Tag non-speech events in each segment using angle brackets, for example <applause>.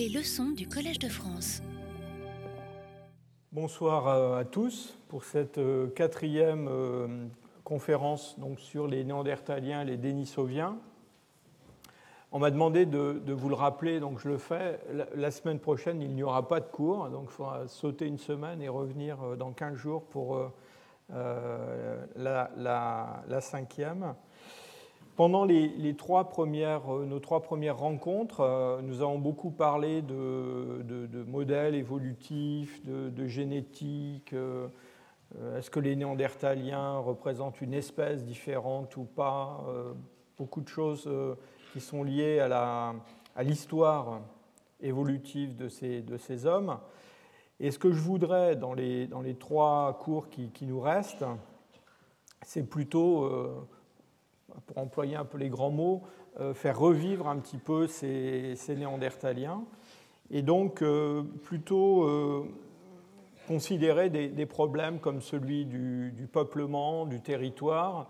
Les leçons du Collège de France. Bonsoir à tous pour cette euh, quatrième euh, conférence donc, sur les Néandertaliens et les Denisoviens. On m'a demandé de, vous le rappeler, donc je le fais. La, semaine prochaine, il n'y aura pas de cours, donc il faudra sauter une semaine et revenir euh, dans 15 jours pour la, cinquième. Pendant les, trois premières, euh, nos trois premières rencontres, euh, nous avons beaucoup parlé de, modèles évolutifs, de, génétique. Euh, est-ce que les Néandertaliens représentent une espèce différente ou pas Beaucoup de choses qui sont liées à l'histoire évolutive de ces, hommes. Et ce que je voudrais dans les, trois cours qui nous restent, c'est plutôt pour employer un peu les grands mots, euh, faire revivre un petit peu ces, néandertaliens, et donc euh, plutôt euh, considérer des, problèmes comme celui du, peuplement, du territoire,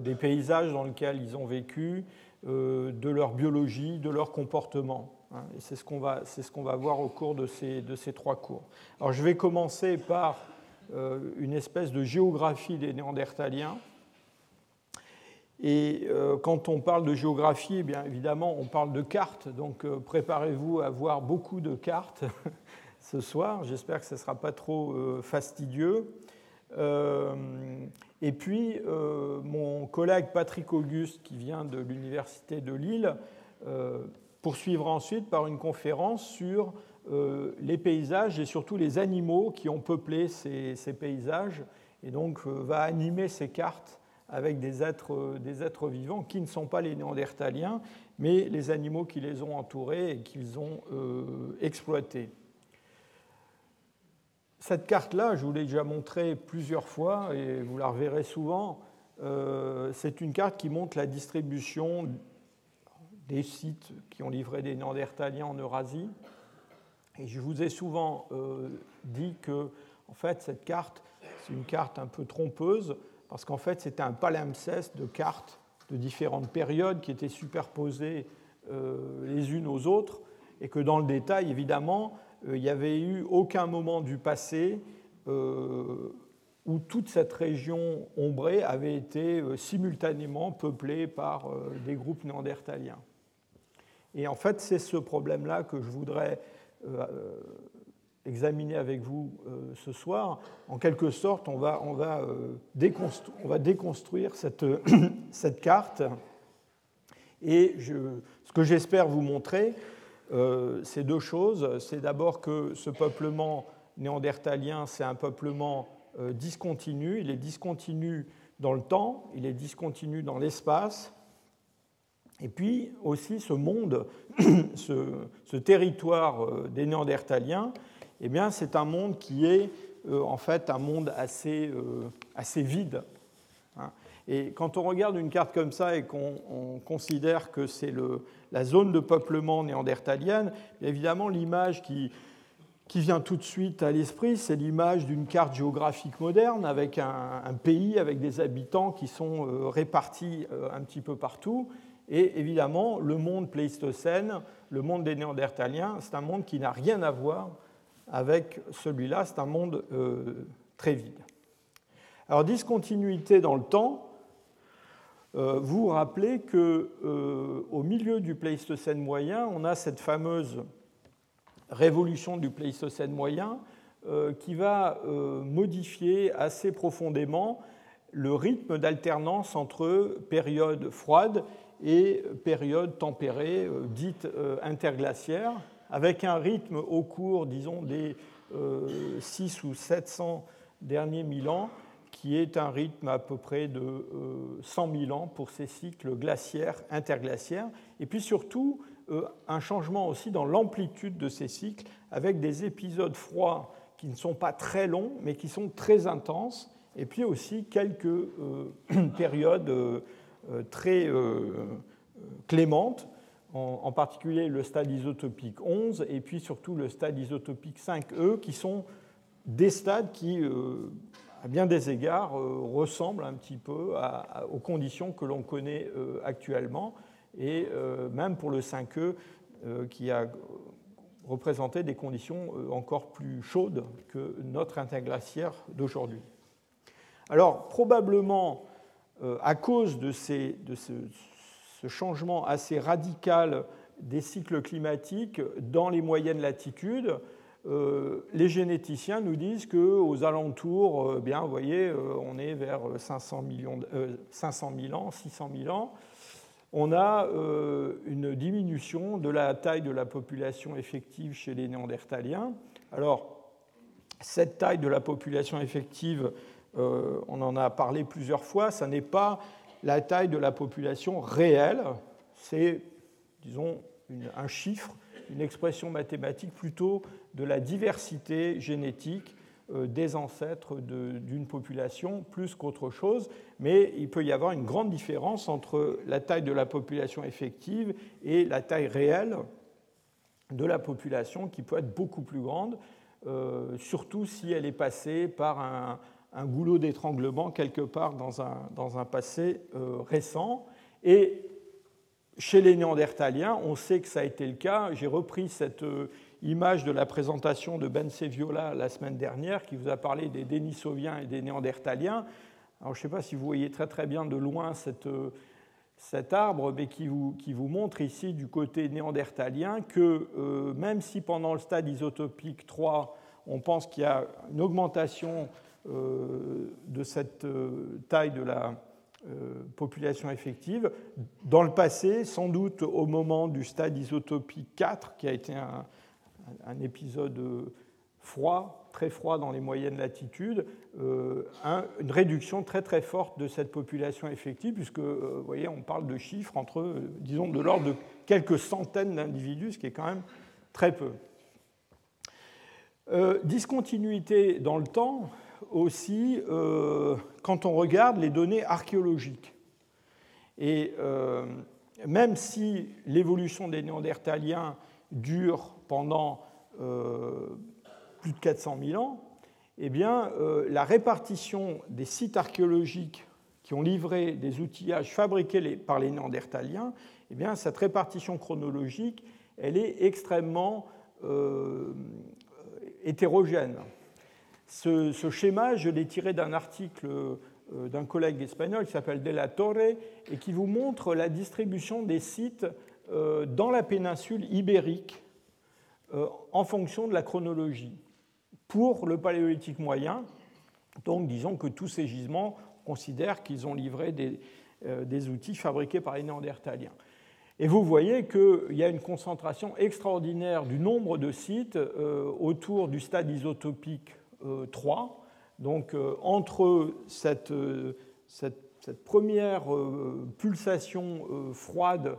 des paysages dans lesquels ils ont vécu, de leur biologie, de leur comportement. Hein. et c'est ce qu'on va, ce qu'on va voir au cours de ces, de ces trois cours. Alors je vais commencer par une espèce de géographie des néandertaliens et euh, quand on parle de géographie, eh bien évidemment, on parle de cartes. Donc euh, préparez-vous à voir beaucoup de cartes <laughs> ce soir. J'espère que ce ne sera pas trop euh, fastidieux. et puis, mon collègue Patrick Auguste, qui vient de l'Université de Lille, poursuivra ensuite par une conférence sur les paysages et surtout les animaux qui ont peuplé ces, ces paysages. Et donc, va animer ces cartes avec des êtres, des êtres vivants qui ne sont pas les néandertaliens, mais les animaux qui les ont entourés et qu'ils ont euh, exploités. Cette carte-là, je vous l'ai déjà montrée plusieurs fois et vous la reverrez souvent. Euh, c'est une carte qui montre la distribution des sites qui ont livré des néandertaliens en Eurasie. Et je vous ai souvent euh, dit que, en fait, cette carte, c'est une carte un peu trompeuse parce qu'en fait c'était un palimpseste de cartes de différentes périodes qui étaient superposées euh, les unes aux autres, et que dans le détail, évidemment, euh, il n'y avait eu aucun moment du passé euh, où toute cette région ombrée avait été simultanément peuplée par des groupes néandertaliens. Et en fait, c'est ce problème-là que je voudrais examiner avec vous euh, ce soir. En quelque sorte, on va, on va, euh, on va déconstruire cette, <coughs> cette, carte. Et ce que j'espère vous montrer, euh, c'est deux choses. C'est d'abord que ce peuplement néandertalien, c'est un peuplement discontinu. Il est discontinu dans le temps, il est discontinu dans l'espace. Et puis aussi ce monde, <coughs> ce territoire des néandertaliens, eh bien, c'est un monde qui est euh, en fait un monde assez, euh, assez vide. Hein. Et quand on regarde une carte comme ça et qu'on considère que c'est la zone de peuplement néandertalienne, évidemment, l'image qui, qui vient tout de suite à l'esprit, c'est l'image d'une carte géographique moderne avec un, pays, avec des habitants qui sont euh, répartis un petit peu partout. Et évidemment, le monde pléistocène, le monde des Néandertaliens, c'est un monde qui n'a rien à voir avec celui-là, c'est un monde euh, très vide. Alors, discontinuité dans le temps, euh, vous rappelez qu'au euh, milieu du Pléistocène moyen, on a cette fameuse révolution du Pléistocène moyen qui va modifier assez profondément le rythme d'alternance entre période froide et période tempérée, dite interglaciaire avec un rythme au cours, disons, des 6 euh, ou 700 derniers mille ans, qui est un rythme à peu près de 100 euh, 000 ans pour ces cycles glaciaires, interglaciaires, et puis surtout euh, un changement aussi dans l'amplitude de ces cycles, avec des épisodes froids qui ne sont pas très longs, mais qui sont très intenses, et puis aussi quelques <clears throat> périodes très clémentes, en, particulier le stade isotopique 11 et puis surtout le stade isotopique 5e, qui sont des stades qui, euh, à bien des égards, euh, ressemblent un petit peu aux conditions que l'on connaît euh, actuellement. Et même pour le 5e, qui a représenter des conditions encore plus chaudes que notre interglaciaire d'aujourd'hui. Alors probablement à cause de, ces, de ce, changement assez radical des cycles climatiques dans les moyennes latitudes, euh, les généticiens nous disent qu'aux alentours, euh, bien, vous voyez, euh, on est vers 500, millions, 500 000 ans, 600 000 ans, on a une diminution de la taille de la population effective chez les Néandertaliens. Alors, cette taille de la population effective, on en a parlé plusieurs fois, ça n'est pas la taille de la population réelle, c'est, disons, un chiffre, une expression mathématique plutôt de la diversité génétique euh, des ancêtres d'une population plus qu'autre chose, mais il peut y avoir une grande différence entre la taille de la population effective et la taille réelle de la population qui peut être beaucoup plus grande, euh, surtout si elle est passée par un, goulot d'étranglement quelque part dans un, dans un passé euh, récent. Et chez les Néandertaliens, on sait que ça a été le cas. J'ai repris cette image de la présentation de Ben Seviola la semaine dernière, qui vous a parlé des Denisoviens et des Néandertaliens. Alors, je ne sais pas si vous voyez très très bien de loin cette, cet arbre, mais qui vous, qui vous, montre ici du côté néandertalien que euh, même si pendant le stade isotopique 3, on pense qu'il y a une augmentation euh, de cette euh, taille de la population effective, dans le passé, sans doute au moment du stade isotopique 4, qui a été un, épisode euh, froid, très froid dans les moyennes latitudes, euh, une réduction très très forte de cette population effective, puisque euh, vous voyez, on parle de chiffres entre, disons, de l'ordre de quelques centaines d'individus, ce qui est quand même très peu. discontinuité dans le temps aussi quand on regarde les données archéologiques. Et même si l'évolution des Néandertaliens dure pendant euh, plus de 400 000 ans, eh bien, euh, la répartition des sites archéologiques qui ont livré des outillages fabriqués par les Néandertaliens, eh bien, cette répartition chronologique, elle est extrêmement euh, hétérogène. Ce, schéma, je l'ai tiré d'un article d'un collègue espagnol qui s'appelle De la Torre et qui vous montre la distribution des sites dans la péninsule ibérique euh, en fonction de la chronologie. Pour le paléolithique moyen, donc disons que tous ces gisements considèrent qu'ils ont livré des, euh, outils fabriqués par les Néandertaliens. Et vous voyez qu'il y a une concentration extraordinaire du nombre de sites euh, autour du stade isotopique 3. Donc entre cette, cette première pulsation froide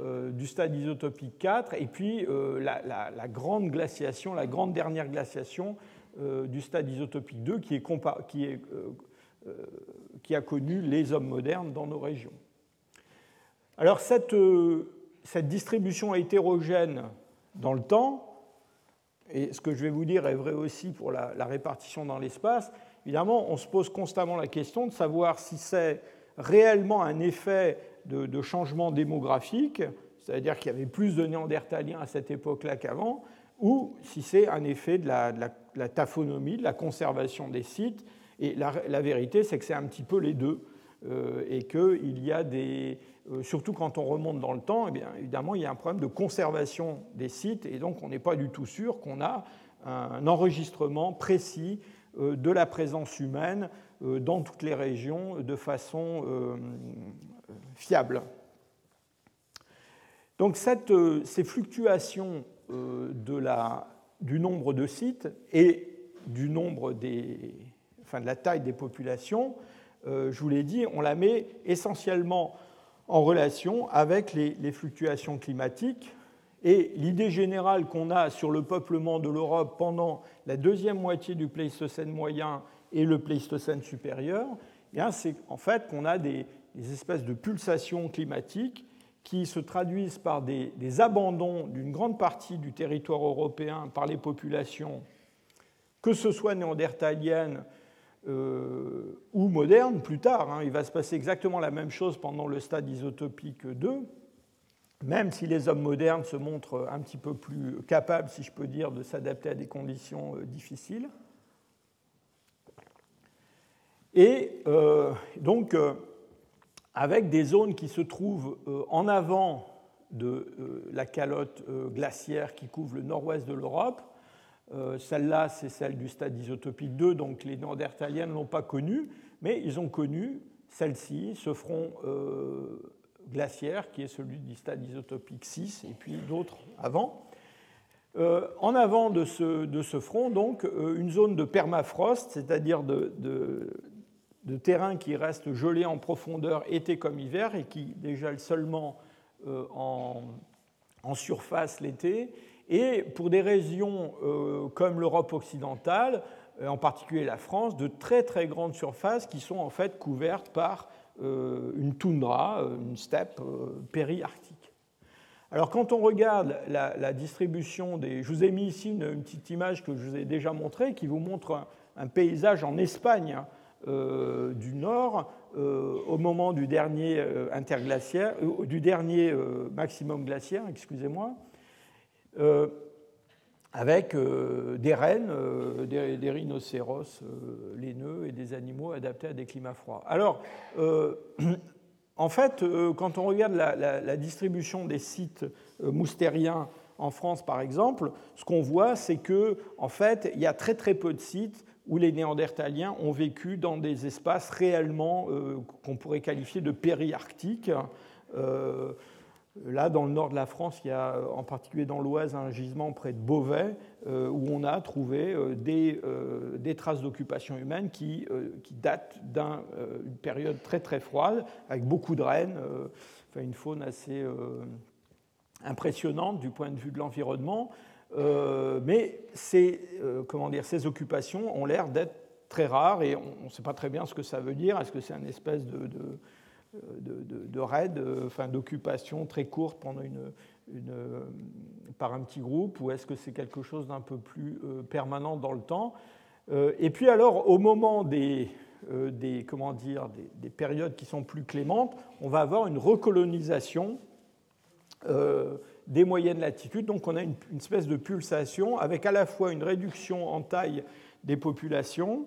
euh, du stade isotopique 4 et puis euh, la, grande glaciation, la grande dernière glaciation euh, du stade isotopique 2 qui, a connu les hommes modernes dans nos régions. Alors cette distribution hétérogène dans le temps, et ce que je vais vous dire est vrai aussi pour la, répartition dans l'espace, évidemment, on se pose constamment la question de savoir si c'est réellement un effet de, changement démographique, c'est-à-dire qu'il y avait plus de néandertaliens à cette époque-là qu'avant, ou si c'est un effet de la, taphonomie, de la conservation des sites. Et la, vérité, c'est que c'est un petit peu les deux. Euh, et qu'il y a des. Euh, surtout quand on remonte dans le temps, eh évidemment, il y a un problème de conservation des sites, et donc on n'est pas du tout sûr qu'on a un enregistrement précis euh, de la présence humaine dans toutes les régions de façon fiable. Donc euh, ces fluctuations euh, du nombre de sites et du nombre des, enfin de la taille des populations, euh, je vous l'ai dit, on la met essentiellement en relation avec les, fluctuations climatiques. Et l'idée générale qu'on a sur le peuplement de l'Europe pendant la deuxième moitié du Pléistocène moyen et le Pléistocène supérieur, eh c'est en fait qu'on a des, des espèces de pulsations climatiques qui se traduisent par des, abandons d'une grande partie du territoire européen par les populations, que ce soit néandertaliennes euh, ou modernes plus tard. Hein. il va se passer exactement la même chose pendant le stade isotopique 2. même si les hommes modernes se montrent un petit peu plus capables, si je peux dire, de s'adapter à des conditions difficiles. Et donc, avec des zones qui se trouvent en avant de la calotte glaciaire qui couvre le nord-ouest de l'Europe, euh, celle-là, c'est celle du stade isotopique 2, donc les Néandertaliens ne l'ont pas connue, mais ils ont connu celle-ci, ce front euh, glaciaire qui est celui du stade isotopique 6, et puis d'autres avant. Euh, en avant de ce, de ce, front, donc, une zone de permafrost, c'est-à-dire de, de, terrain qui reste gelé en profondeur été comme hiver et qui dégèle seulement en, en surface l'été et pour des régions euh, comme l'Europe occidentale, euh, en particulier la France, de très très grandes surfaces qui sont en fait couvertes par euh, une toundra, une steppe périarctique. Alors quand on regarde la, distribution des... Je vous ai mis ici une, petite image que je vous ai déjà montrée qui vous montre un, paysage en Espagne du Nord au moment du dernier interglaciaire, du dernier maximum glaciaire, excusez-moi. Euh, avec euh, des rennes, euh, des, rhinocéros laineux et des animaux adaptés à des climats froids. Alors, <clears throat> en fait, quand on regarde la, distribution des sites moustériens en France, par exemple, ce qu'on voit, c'est que, en fait, il y a très très peu de sites où les Néandertaliens ont vécu dans des espaces réellement qu'on pourrait qualifier de périarctiques. Là, dans le nord de la France, il y a en particulier dans l'Oise un gisement près de Beauvais euh, où on a trouvé euh, euh, des, traces d'occupation humaine qui, datent d'une période très très froide, avec beaucoup de rennes, enfin, une faune assez impressionnante du point de vue de l'environnement. mais ces, occupations ont l'air d'être très rares et on ne sait pas très bien ce que ça veut dire. Est-ce que c'est une espèce de, de, raids, euh, enfin, d'occupation très courte pendant une, euh, par un petit groupe, ou est-ce que c'est quelque chose d'un peu plus euh, permanent dans le temps? Et puis alors, au moment des, des, comment dire, des, périodes qui sont plus clémentes, on va avoir une recolonisation des moyennes latitudes. Donc on a une, espèce de pulsation avec à la fois une réduction en taille des populations,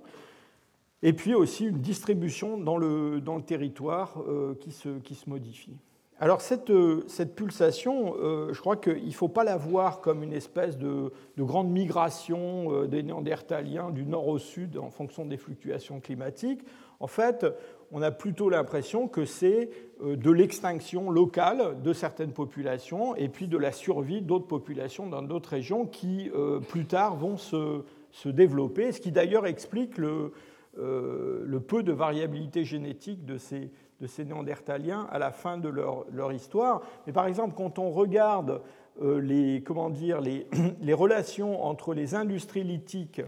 et puis aussi une distribution dans le, dans le territoire euh, qui, se, qui, se, modifie. Alors cette, euh, cette pulsation, euh, je crois qu'il ne faut pas la voir comme une espèce de, de grande migration des Néandertaliens du nord au sud en fonction des fluctuations climatiques. En fait, on a plutôt l'impression que c'est de l'extinction locale de certaines populations et puis de la survie d'autres populations dans d'autres régions qui, plus tard, vont se, se développer, ce qui d'ailleurs explique le, euh, le peu de variabilité génétique de ces, de ces néandertaliens à la fin de leur, leur, histoire. Mais par exemple, quand on regarde euh, les, comment dire, les, <clears throat> les, relations entre les industries lithiques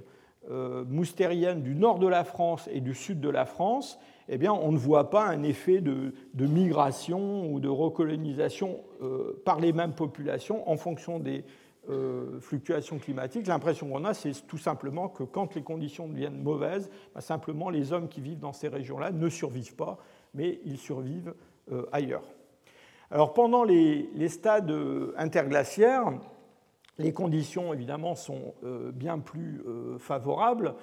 euh, moustériennes du nord de la France et du sud de la France, eh bien, on ne voit pas un effet de, de migration ou de recolonisation par les mêmes populations en fonction des, euh, fluctuations climatiques, l'impression qu'on a, c'est tout simplement que quand les conditions deviennent mauvaises, bah, simplement les hommes qui vivent dans ces régions-là ne survivent pas, mais ils survivent euh, ailleurs. Alors pendant les, stades euh, interglaciaires, les conditions évidemment sont bien plus favorables.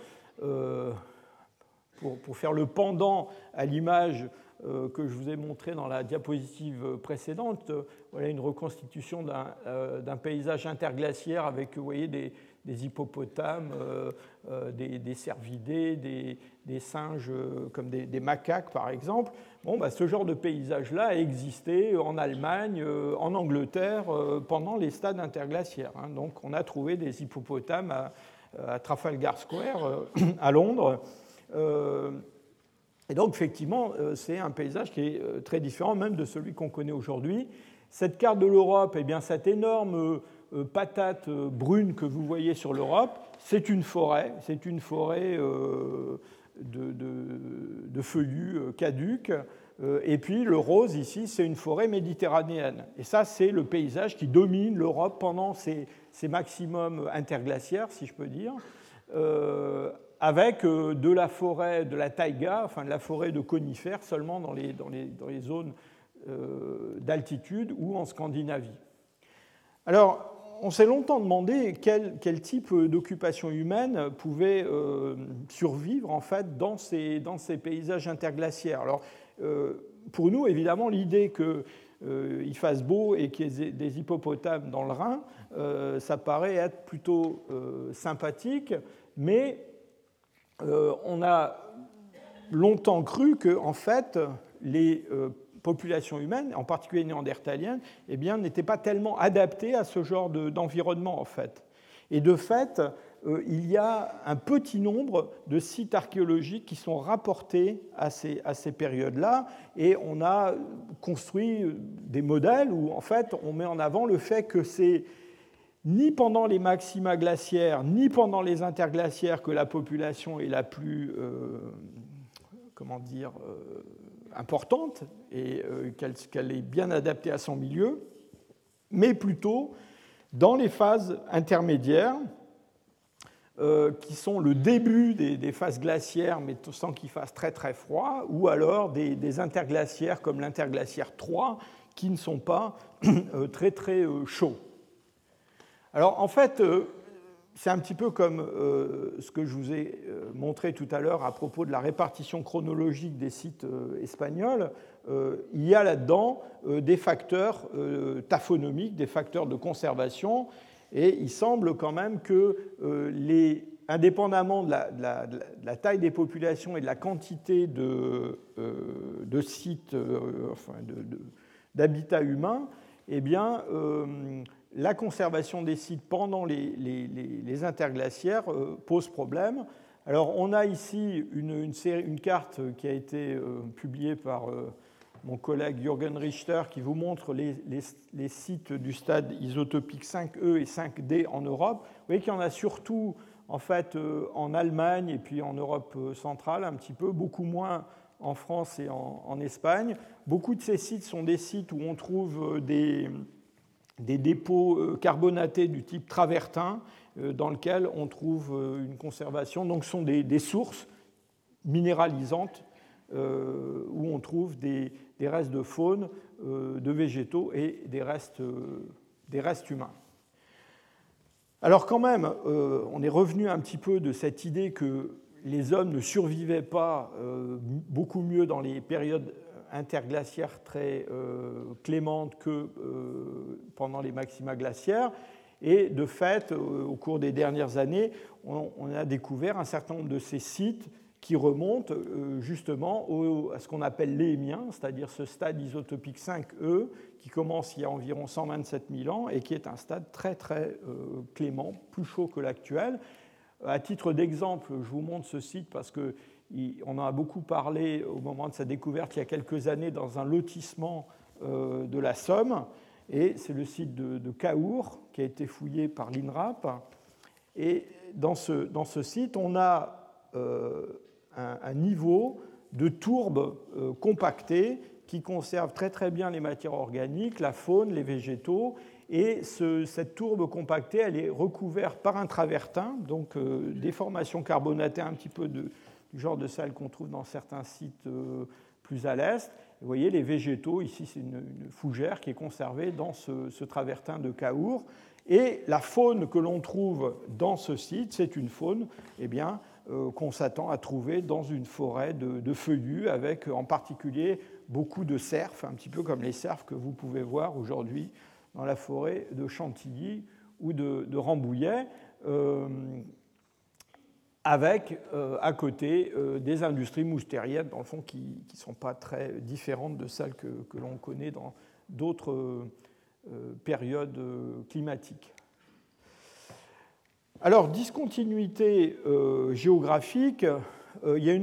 Pour, faire le pendant à l'image que je vous ai montré dans la diapositive précédente. Voilà une reconstitution d'un euh, paysage interglaciaire avec vous voyez, des, hippopotames, euh, des, cervidés, des, singes comme des, macaques par exemple. Bon, bah, ce genre de paysage-là a existé en Allemagne, en Angleterre pendant les stades interglaciaires. Hein. Donc on a trouvé des hippopotames à Trafalgar Square <clears throat> à Londres. Et donc, effectivement, euh, c'est un paysage qui est euh, très différent même de celui qu'on connaît aujourd'hui. Cette carte de l'Europe, eh bien, cette énorme euh, patate brune que vous voyez sur l'Europe, c'est une forêt, c'est une forêt de, feuillus caducs. Et puis le rose ici, c'est une forêt méditerranéenne. Et ça, c'est le paysage qui domine l'Europe pendant ces maximums interglaciaires, si je peux dire, avec euh, de la forêt, de la taïga, enfin de la forêt de conifères seulement dans les, dans les, dans les zones d'altitude ou en Scandinavie. Alors, on s'est longtemps demandé quel, type d'occupation humaine pouvait survivre en fait dans ces, dans ces paysages interglaciaires. Alors, pour nous, évidemment, l'idée qu'il euh, fasse beau et qu'il y ait des hippopotames dans le Rhin, euh, ça paraît être plutôt euh, sympathique, mais on a longtemps cru que, en fait, les populations humaines, en particulier néandertaliennes, eh n'étaient pas tellement adaptées à ce genre d'environnement, en fait. Et de fait, euh, il y a un petit nombre de sites archéologiques qui sont rapportés à ces, ces périodes-là, et on a construit des modèles où en fait on met en avant le fait que c'est ni pendant les maxima glaciaires, ni pendant les interglaciaires que la population est la plus, euh, comment dire, euh, importante et qu'elle est bien adaptée à son milieu, mais plutôt dans les phases intermédiaires, euh, qui sont le début des, phases glaciaires, mais sans qu'il fasse très très froid, ou alors des, interglaciaires comme l'interglaciaire 3, qui ne sont pas <coughs> euh, très très euh, chauds. Alors en fait, c'est un petit peu comme ce que je vous ai montré tout à l'heure à propos de la répartition chronologique des sites espagnols. il y a là-dedans des facteurs taphonomiques, des facteurs de conservation et il semble quand même que, euh, indépendamment de la, taille des populations et de la quantité de, euh, sites, euh, enfin d'habitats humains, eh bien, la conservation des sites pendant les, interglaciaires pose problème. Alors, on a ici une, carte qui a été publiée par mon collègue Jürgen Richter qui vous montre les, sites du stade isotopique 5E et 5D en Europe. Vous voyez qu'il y en a surtout en fait euh, en Allemagne et puis en Europe euh, centrale un petit peu, beaucoup moins en France et en, Espagne. Beaucoup de ces sites sont des sites où on trouve euh, des, des dépôts carbonatés du type travertin dans lesquels on trouve une conservation. Donc ce sont des, sources minéralisantes où on trouve des, restes de faune, euh, de végétaux et des restes, euh, des restes humains. Alors quand même, euh, on est revenu un petit peu de cette idée que les hommes ne survivaient pas beaucoup mieux dans les périodes interglaciaires très clémentes que pendant les maxima glaciaires. Et de fait, au cours des dernières années, on a découvert un certain nombre de ces sites qui remonte euh, justement à ce qu'on appelle l'émien, c'est-à-dire ce stade isotopique 5e qui commence il y a environ 127 000 ans et qui est un stade très très euh, clément, plus chaud que l'actuel. À titre d'exemple, je vous montre ce site parce que on en a beaucoup parlé au moment de sa découverte il y a quelques années dans un lotissement euh, de la Somme, et c'est le site de, Caour qui a été fouillé par l'INRAP. Et dans ce, dans ce site, on a un, niveau de tourbe euh, compactée qui conserve très très bien les matières organiques, la faune, les végétaux. Et cette tourbe compactée, elle est recouverte par un travertin, donc euh, des formations carbonatées un petit peu de, genre de sel qu'on trouve dans certains sites euh, plus à l'est. Vous voyez les végétaux, ici c'est une, fougère qui est conservée dans ce, travertin de Caour. Et la faune que l'on trouve dans ce site, c'est une faune eh bien, euh, qu'on s'attend à trouver dans une forêt de, feuillus, avec en particulier beaucoup de cerfs, un petit peu comme les cerfs que vous pouvez voir aujourd'hui dans la forêt de Chantilly ou de, Rambouillet, euh, avec euh, à côté des industries moustériennes, dans le fond, qui ne sont pas très différentes de celles que l'on connaît dans d'autres périodes climatiques. Alors, discontinuité euh, géographique, euh, il, y a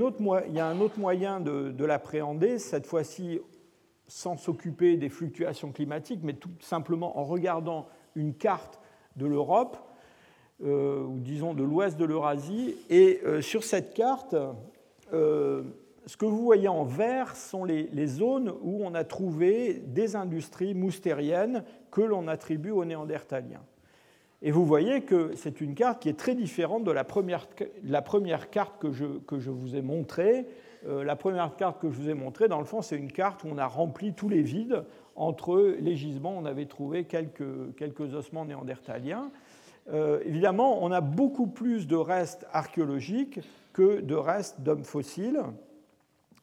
un autre moyen de, l'appréhender, cette fois-ci sans s'occuper des fluctuations climatiques, mais tout simplement en regardant une carte de l'Europe, euh, ou disons de l'ouest de l'Eurasie. Et sur cette carte, ce que vous voyez en vert sont les, zones où on a trouvé des industries moustériennes que l'on attribue aux Néandertaliens. Et vous voyez que c'est une carte qui est très différente de la première, la première carte que je, que je, vous ai montrée, la première carte que je vous ai montrée, dans le fond, c'est une carte où on a rempli tous les vides. Entre les gisements, on avait trouvé quelques, quelques ossements néandertaliens. Évidemment, on a beaucoup plus de restes archéologiques que de restes d'hommes fossiles.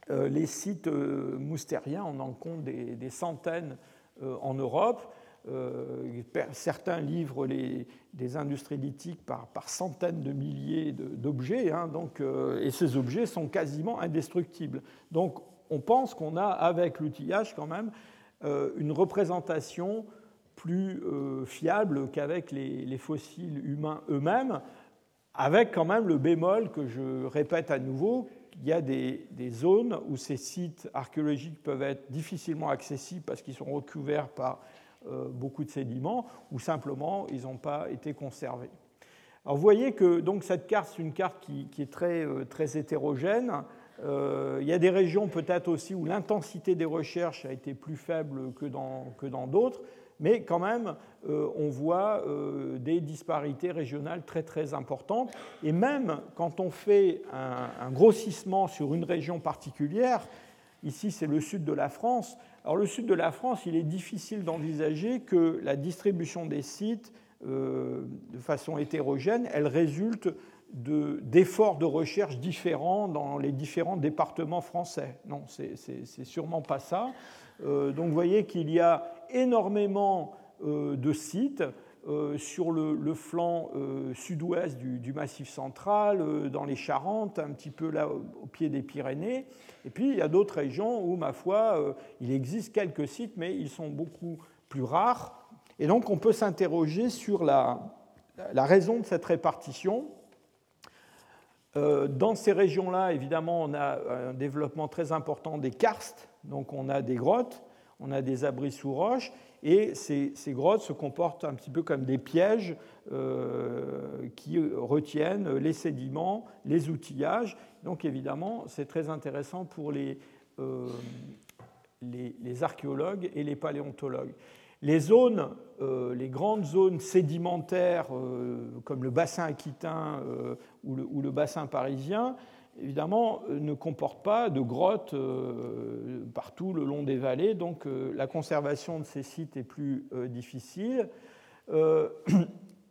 les sites moustériens, on en compte des, centaines en Europe. Euh, certains livrent les, des industries lithiques par, par, centaines de milliers d'objets, hein, euh, et ces objets sont quasiment indestructibles. Donc on pense qu'on a, avec l'outillage, quand même, euh, une représentation plus fiable qu'avec les, fossiles humains eux-mêmes, avec quand même le bémol que je répète à nouveau, il y a des, zones où ces sites archéologiques peuvent être difficilement accessibles parce qu'ils sont recouverts par euh, beaucoup de sédiments, ou simplement ils n'ont pas été conservés. Alors vous voyez que donc, cette carte, c'est une carte qui, est très, euh, très hétérogène. Euh, il y a des régions peut-être aussi où l'intensité des recherches a été plus faible que dans que dans d'autres, mais quand même, on voit des disparités régionales très très importantes. Et même quand on fait un, grossissement sur une région particulière, ici c'est le sud de la France, alors le sud de la France, il est difficile d'envisager que la distribution des sites euh, de façon hétérogène, elle résulte d'efforts de, recherche différents dans les différents départements français. Non, c'est sûrement pas ça. Euh, donc vous voyez qu'il y a énormément euh, de sites euh, sur le, flanc euh, sud-ouest du, Massif central, dans les Charentes, un petit peu là au, pied des Pyrénées. Et puis il y a d'autres régions où, ma foi, il existe quelques sites, mais ils sont beaucoup plus rares. Et donc on peut s'interroger sur la, la, raison de cette répartition. dans ces régions-là, évidemment, on a un développement très important des karstes, donc on a des grottes, on a des abris sous roches, et ces, grottes se comportent un petit peu comme des pièges euh, qui retiennent les sédiments, les outillages. Donc évidemment, c'est très intéressant pour les, euh, archéologues et les paléontologues. Les zones, euh, les grandes zones sédimentaires comme le bassin aquitain ou le, bassin parisien, évidemment, euh, ne comporte pas de grottes euh, partout le long des vallées, donc euh, la conservation de ces sites est plus difficile. <clears throat>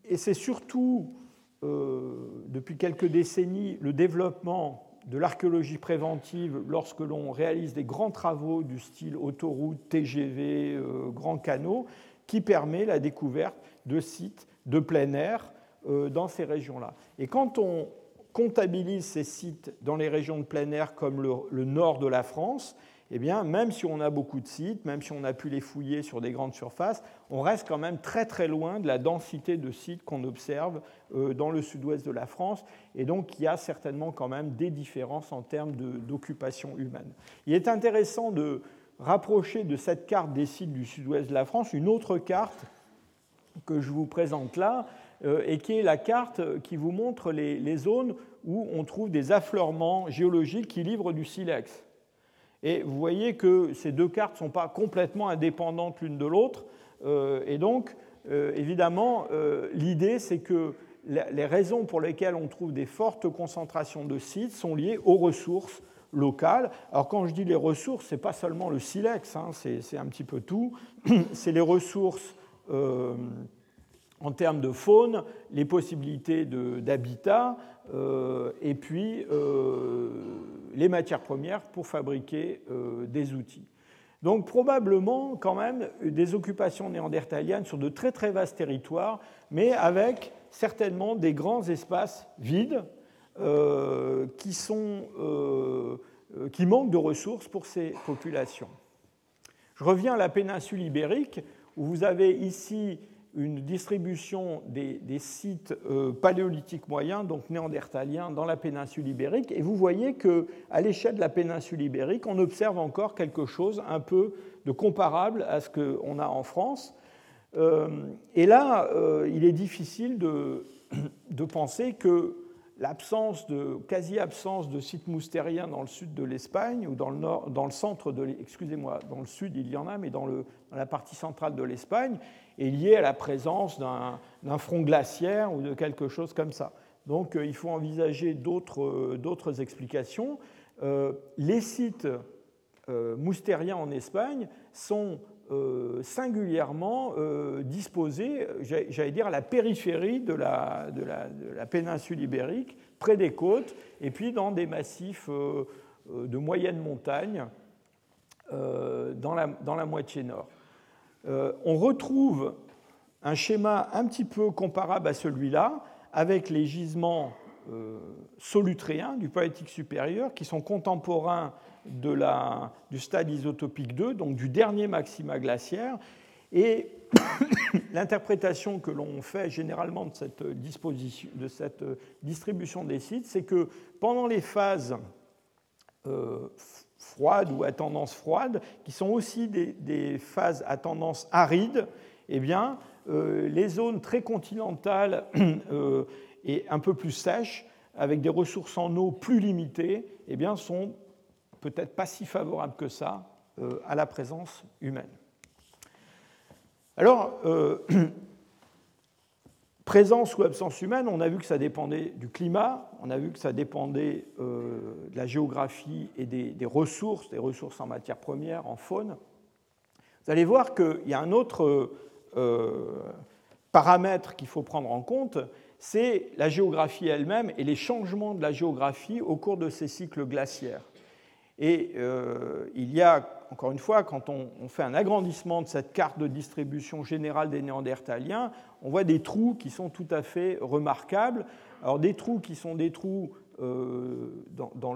Et c'est surtout, depuis quelques décennies, le développement de l'archéologie préventive lorsque l'on réalise des grands travaux du style autoroute, TGV, grands canaux, qui permet la découverte de sites de plein air dans ces régions-là. Et quand on comptabilise ces sites dans les régions de plein air comme le, nord de la France, eh bien, même si on a beaucoup de sites, même si on a pu les fouiller sur des grandes surfaces, on reste quand même très très loin de la densité de sites qu'on observe euh, dans le sud-ouest de la France. Et donc, il y a certainement quand même des différences en termes d'occupation humaine. Il est intéressant de rapprocher de cette carte des sites du sud-ouest de la France une autre carte que je vous présente là, et qui est la carte qui vous montre les, zones où on trouve des affleurements géologiques qui livrent du silex. Et vous voyez que ces deux cartes ne sont pas complètement indépendantes l'une de l'autre. Euh, et donc, euh, évidemment, l'idée, c'est que les raisons pour lesquelles on trouve des fortes concentrations de sites sont liées aux ressources locales. Alors quand je dis les ressources, ce n'est pas seulement le silex, hein, c'est un petit peu tout. <clears throat> C'est les ressources en termes de faune, les possibilités d'habitat euh, et puis euh, les matières premières pour fabriquer euh, des outils. Donc probablement quand même des occupations néandertaliennes sur de très très vastes territoires, mais avec certainement des grands espaces vides qui, sont, qui manquent de ressources pour ces populations. Je reviens à la péninsule ibérique, où vous avez ici une distribution des, sites euh, paléolithiques moyens, donc néandertaliens, dans la péninsule ibérique. Et vous voyez qu'à l'échelle de la péninsule ibérique, on observe encore quelque chose un peu de comparable à ce qu'on a en France. Euh, et là, euh, il est difficile de, <coughs> de penser que l'absence de quasi-absence de sites moustériens dans le sud de l'Espagne ou dans le nord, dans le centre de, excusez-moi, dans le sud il y en a, mais dans, le, dans la partie centrale de l'Espagne est liée à la présence d'un front glaciaire ou de quelque chose comme ça. Donc euh, il faut envisager d'autres explications. les sites moustériens en Espagne sont singulièrement disposés, j'allais dire, à la périphérie de la, de, la, de la, péninsule ibérique, près des côtes, et puis dans des massifs de moyenne montagne dans la, dans, la, moitié nord. On retrouve un schéma un petit peu comparable à celui-là, avec les gisements euh, solutréens du Paléolithique supérieur, qui sont contemporains de la, du stade isotopique 2, donc du dernier maxima glaciaire. Et <coughs> l'interprétation que l'on fait généralement de cette, disposition, de cette distribution des sites, c'est que pendant les phases euh, ou à tendance froide, qui sont aussi des, des phases à tendance aride, eh bien, euh, les zones très continentales <clears throat> euh, et un peu plus sèches, avec des ressources en eau plus limitées, eh bien, sont peut-être pas si favorables que ça euh, à la présence humaine. Alors, <clears throat> présence ou absence humaine, on a vu que ça dépendait du climat, on a vu que ça dépendait de la géographie et des, des, ressources, des ressources en matière première, en faune. Vous allez voir qu'il y a un autre euh, paramètre qu'il faut prendre en compte, c'est la géographie elle-même et les changements de la géographie au cours de ces cycles glaciaires. Et euh, il y a, encore une fois, quand on, fait un agrandissement de cette carte de distribution générale des Néandertaliens, on voit des trous qui sont tout à fait remarquables. Alors des trous qui sont des trous euh, dans,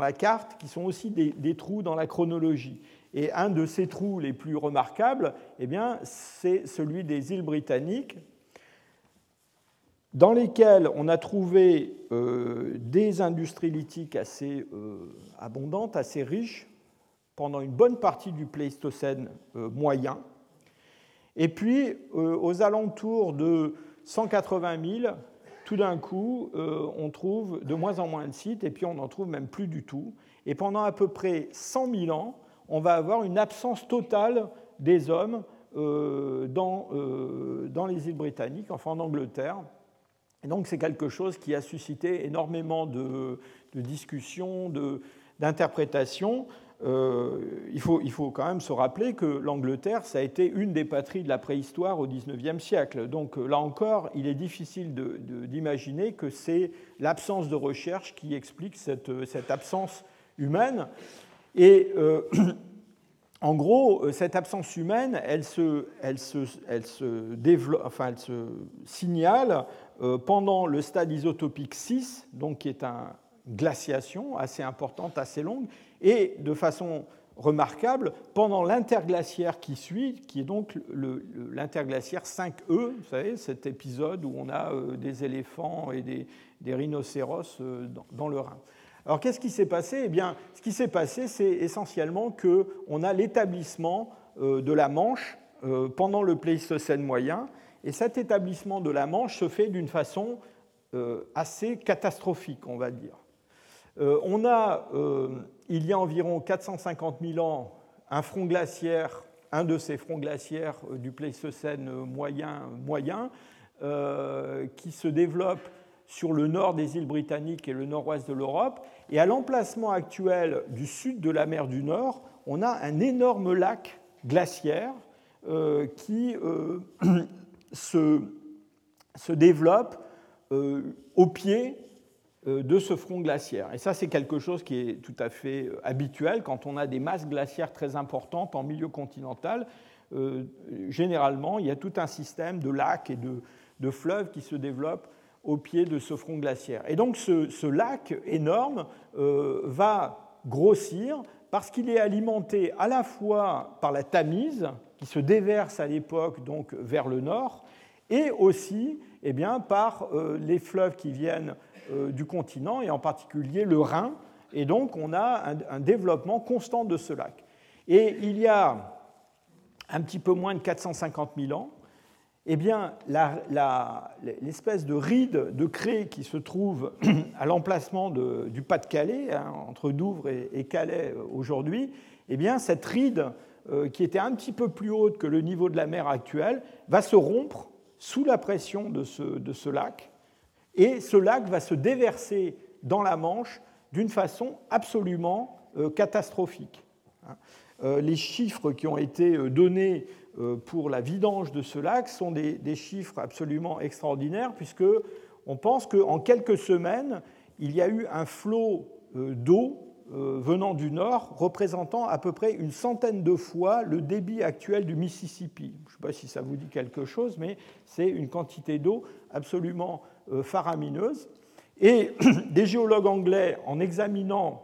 la, carte, qui sont aussi des, des trous dans la chronologie. Et un de ces trous les plus remarquables, eh bien, c'est celui des îles britanniques, dans lesquelles on a trouvé euh, des industries lithiques assez euh, abondantes, assez riches, pendant une bonne partie du Pléistocène euh, moyen. Et puis, aux alentours de 180 000, tout d'un coup, on trouve de moins en moins de sites, et puis on n'en trouve même plus du tout. Et pendant à peu près 100 000 ans, on va avoir une absence totale des hommes euh, dans, euh, les îles britanniques, enfin en Angleterre. Et donc c'est quelque chose qui a suscité énormément de, discussions, d'interprétations. Euh, il, faut, il, faut, quand même se rappeler que l'Angleterre, ça a été une des patries de la préhistoire au XIXe siècle. Donc là encore, il est difficile d'imaginer que c'est l'absence de recherche qui explique cette, cette absence humaine. Et euh, <clears throat> en gros, euh, cette absence humaine, elle se, elle se, elle se, développe, enfin, elle se signale euh, pendant le stade isotopique 6, donc qui est une glaciation assez importante, assez longue, et de façon remarquable pendant l'interglaciaire qui suit, qui est donc l'interglaciaire 5E, vous savez, cet épisode où on a des éléphants et des, rhinocéros dans le Rhin. Alors qu'est-ce qui s'est passé? Eh bien, ce qui s'est passé, c'est essentiellement qu'on a l'établissement euh, de la Manche euh, pendant le Pléistocène moyen, et cet établissement de la Manche se fait d'une façon euh, assez catastrophique, on va dire. On a, il y a environ 450 000 ans, un front glaciaire, un de ces fronts glaciaires du Pléistocène moyen, moyen qui se développe sur le nord des îles britanniques et le nord-ouest de l'Europe. Et à l'emplacement actuel du sud de la mer du Nord, on a un énorme lac glaciaire euh, qui euh, <clears throat> se, développe euh, au pied de ce front glaciaire. Et ça, c'est quelque chose qui est tout à fait habituel quand on a des masses glaciaires très importantes en milieu continental. généralement, il y a tout un système de lacs et de, fleuves qui se développent au pied de ce front glaciaire. Et donc ce, lac énorme euh, va grossir parce qu'il est alimenté à la fois par la Tamise, qui se déverse à l'époque donc vers le nord, et aussi eh bien, par euh, les fleuves qui viennent euh, du continent, et en particulier le Rhin. Et donc on a un, développement constant de ce lac. Et il y a un petit peu moins de 450 000 ans, eh bien, l'espèce de ride de craie qui se trouve <clears throat> à l'emplacement du Pas-de-Calais, hein, entre Douvres et, Calais euh, aujourd'hui, eh bien, cette ride euh, qui était un petit peu plus haute que le niveau de la mer actuel va se rompre sous la pression de ce, de ce lac, et ce lac va se déverser dans la Manche d'une façon absolument catastrophique. Hein. Les chiffres qui ont été donnés pour la vidange de ce lac sont des, chiffres absolument extraordinaires, puisque on pense qu'en quelques semaines, il y a eu un flot d'eau euh, venant du nord, représentant à peu près une centaine de fois le débit actuel du Mississippi. Je ne sais pas si ça vous dit quelque chose, mais c'est une quantité d'eau absolument euh, faramineuse. Et <clears throat> des géologues anglais, en examinant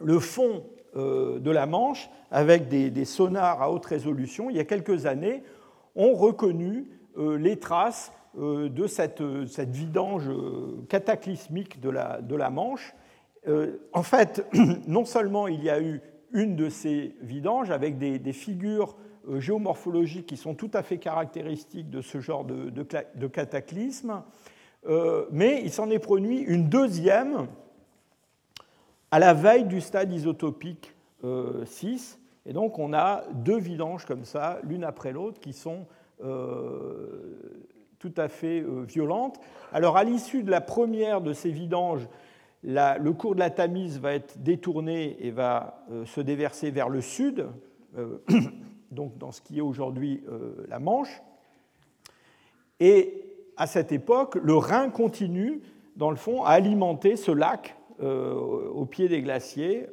le fond euh, de la Manche avec des, sonars à haute résolution, il y a quelques années, ont reconnu les traces de cette, vidange cataclysmique de la Manche euh, en fait, <clears throat> non seulement il y a eu une de ces vidanges avec des, figures euh, géomorphologiques qui sont tout à fait caractéristiques de ce genre de, cataclysme, euh, mais il s'en est produit une deuxième à la veille du stade isotopique 6. Et donc on a deux vidanges comme ça, l'une après l'autre, qui sont tout à fait violentes. Alors à l'issue de la première de ces vidanges, le cours de la Tamise va être détourné et va euh, se déverser vers le sud, euh, <coughs> donc dans ce qui est aujourd'hui euh, la Manche. Et à cette époque, le Rhin continue, dans le fond, à alimenter ce lac au pied des glaciers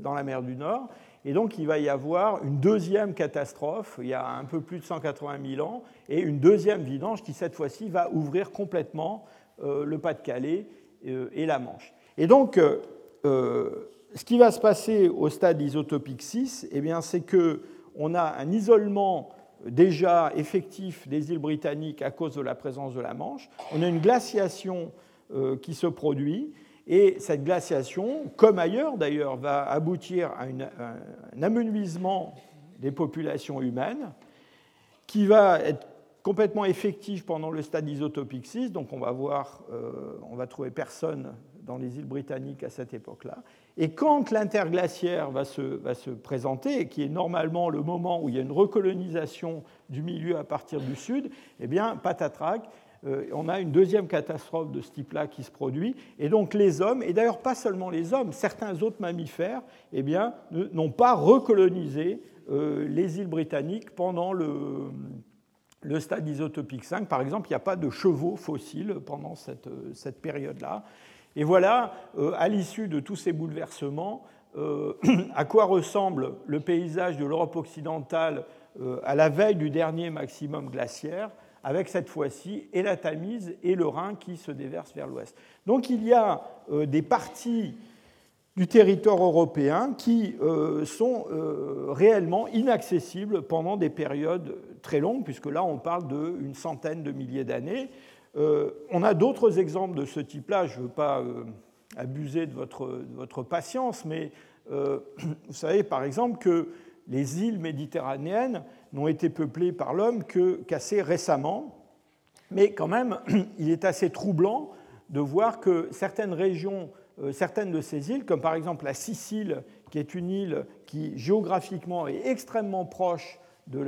dans la mer du Nord. Et donc il va y avoir une deuxième catastrophe, il y a un peu plus de 180 000 ans, et une deuxième vidange qui, cette fois-ci, va ouvrir complètement le Pas-de-Calais et la Manche. Et donc, euh, euh, ce qui va se passer au stade isotopique 6, eh c'est qu'on a un isolement déjà effectif des îles britanniques à cause de la présence de la Manche. On a une glaciation euh, qui se produit. Et cette glaciation, comme ailleurs d'ailleurs, va aboutir à, un amenuisement des populations humaines qui va être complètement effectif pendant le stade isotopique 6. Donc on va voir, on va trouver personne dans les îles britanniques à cette époque-là. Et quand l'interglaciaire va se, va se présenter, qui est normalement le moment où il y a une recolonisation du milieu à partir du sud, eh bien, patatrac, euh, on a une deuxième catastrophe de ce type-là qui se produit. Et donc les hommes, et d'ailleurs pas seulement les hommes, certains autres mammifères, eh bien, n'ont pas recolonisé euh, les îles britanniques pendant le, le stade isotopique 5. Par exemple, il n'y a pas de chevaux fossiles pendant cette, cette période-là. Et voilà, euh, à l'issue de tous ces bouleversements, euh, <clears throat> à quoi ressemble le paysage de l'Europe occidentale euh, à la veille du dernier maximum glaciaire, avec cette fois-ci et la Tamise et le Rhin qui se déversent vers l'ouest. Donc il y a des parties du territoire européen qui sont réellement inaccessibles pendant des périodes très longues, puisque là on parle d'une centaine de milliers d'années. Euh, on a d'autres exemples de ce type-là. Je ne veux pas euh, abuser de votre, patience, mais euh, <clears throat> vous savez par exemple que les îles méditerranéennes n'ont été peuplées par l'homme qu'assez récemment. Mais quand même, <clears throat> il est assez troublant de voir que certaines régions, certaines de ces îles, comme par exemple la Sicile, qui est une île qui géographiquement est extrêmement proche de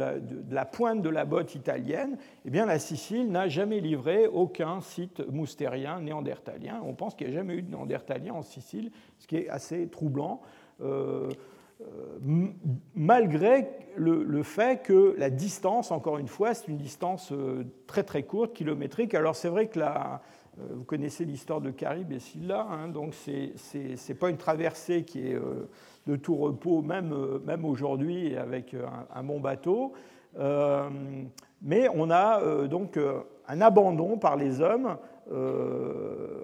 la, pointe de la botte italienne, eh bien, la Sicile n'a jamais livré aucun site moustérien néandertalien. On pense qu'il n'y a jamais eu de néandertalien en Sicile, ce qui est assez troublant. Euh, euh, malgré le, fait que la distance, encore une fois, c'est une distance euh, très très courte, kilométrique. Alors c'est vrai que la, vous connaissez l'histoire de Caribe et Silla, hein, donc ce n'est pas une traversée qui est de tout repos, même, euh, même aujourd'hui, avec un, bon bateau. Euh, mais on a euh, donc un abandon par les hommes,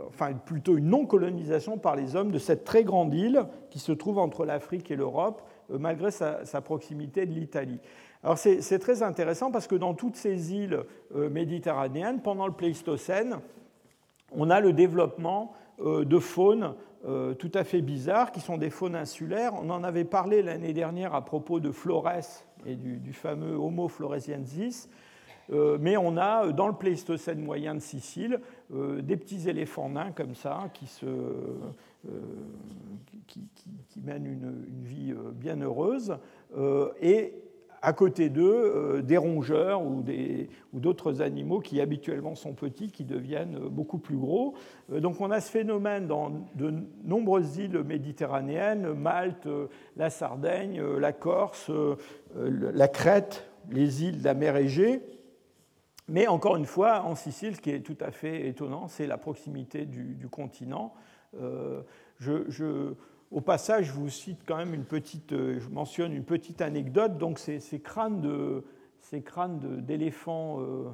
enfin plutôt une non-colonisation par les hommes de cette très grande île qui se trouve entre l'Afrique et l'Europe, malgré sa, sa, proximité de l'Italie. Alors c'est très intéressant parce que dans toutes ces îles méditerranéennes, pendant le Pléistocène, on a le développement de faune euh, tout à fait bizarres, qui sont des faunes insulaires. On en avait parlé l'année dernière à propos de Flores et du, fameux Homo floresiensis. Euh, mais on a dans le Pléistocène moyen de Sicile euh, des petits éléphants nains comme ça qui, se, qui, mènent une, vie bien heureuse. et à côté d'eux des rongeurs ou d'autres animaux qui habituellement sont petits, qui deviennent beaucoup plus gros. donc on a ce phénomène dans de nombreuses îles méditerranéennes, Malte, la Sardaigne, la Corse, la Crète, les îles de la mer Égée. Mais encore une fois, en Sicile, ce qui est tout à fait étonnant, c'est la proximité du, continent. Euh, je, au passage, je vous cite quand même une petite, euh, je mentionne une petite anecdote. Donc, ces, crânes de, ces crânes d'éléphants euh,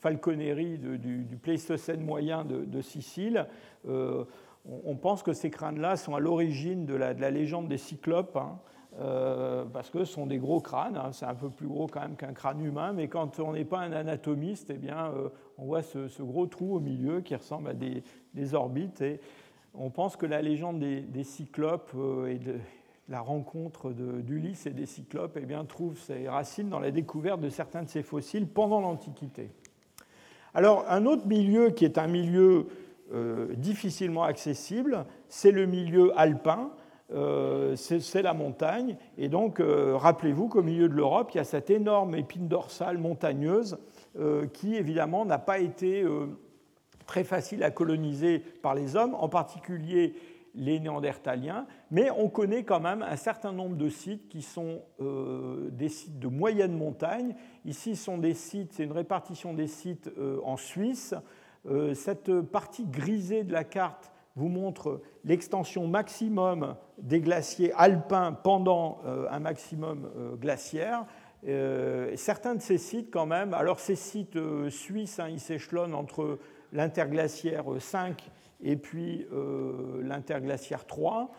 falconerie du, Pléistocène moyen de, Sicile. on, pense que ces crânes-là sont à l'origine de la, légende des cyclopes. Hein. Euh, parce que ce sont des gros crânes, hein. c'est un peu plus gros quand même qu'un crâne humain, mais quand on n'est pas un anatomiste, eh bien, euh, on voit ce, gros trou au milieu qui ressemble à des, orbites, et on pense que la légende des, cyclopes euh, et de la rencontre d'Ulysse et des cyclopes eh trouve ses racines dans la découverte de certains de ces fossiles pendant l'Antiquité. Alors, un autre milieu qui est un milieu difficilement accessible, c'est le milieu alpin. Euh, c'est la montagne. Et donc, euh, rappelez-vous qu'au milieu de l'Europe, il y a cette énorme épine dorsale montagneuse euh, qui, évidemment, n'a pas été très facile à coloniser par les hommes, en particulier les Néandertaliens, mais on connaît quand même un certain nombre de sites qui sont des sites de moyenne montagne. Ici, sont des sites, c'est une répartition des sites en Suisse. cette partie grisée de la carte vous montre l'extension maximum des glaciers alpins pendant euh, un maximum euh, glaciaire. Euh, certains de ces sites, quand même, alors ces sites suisses, hein, ils s'échelonnent entre l'interglaciaire 5 et puis l'interglaciaire 3.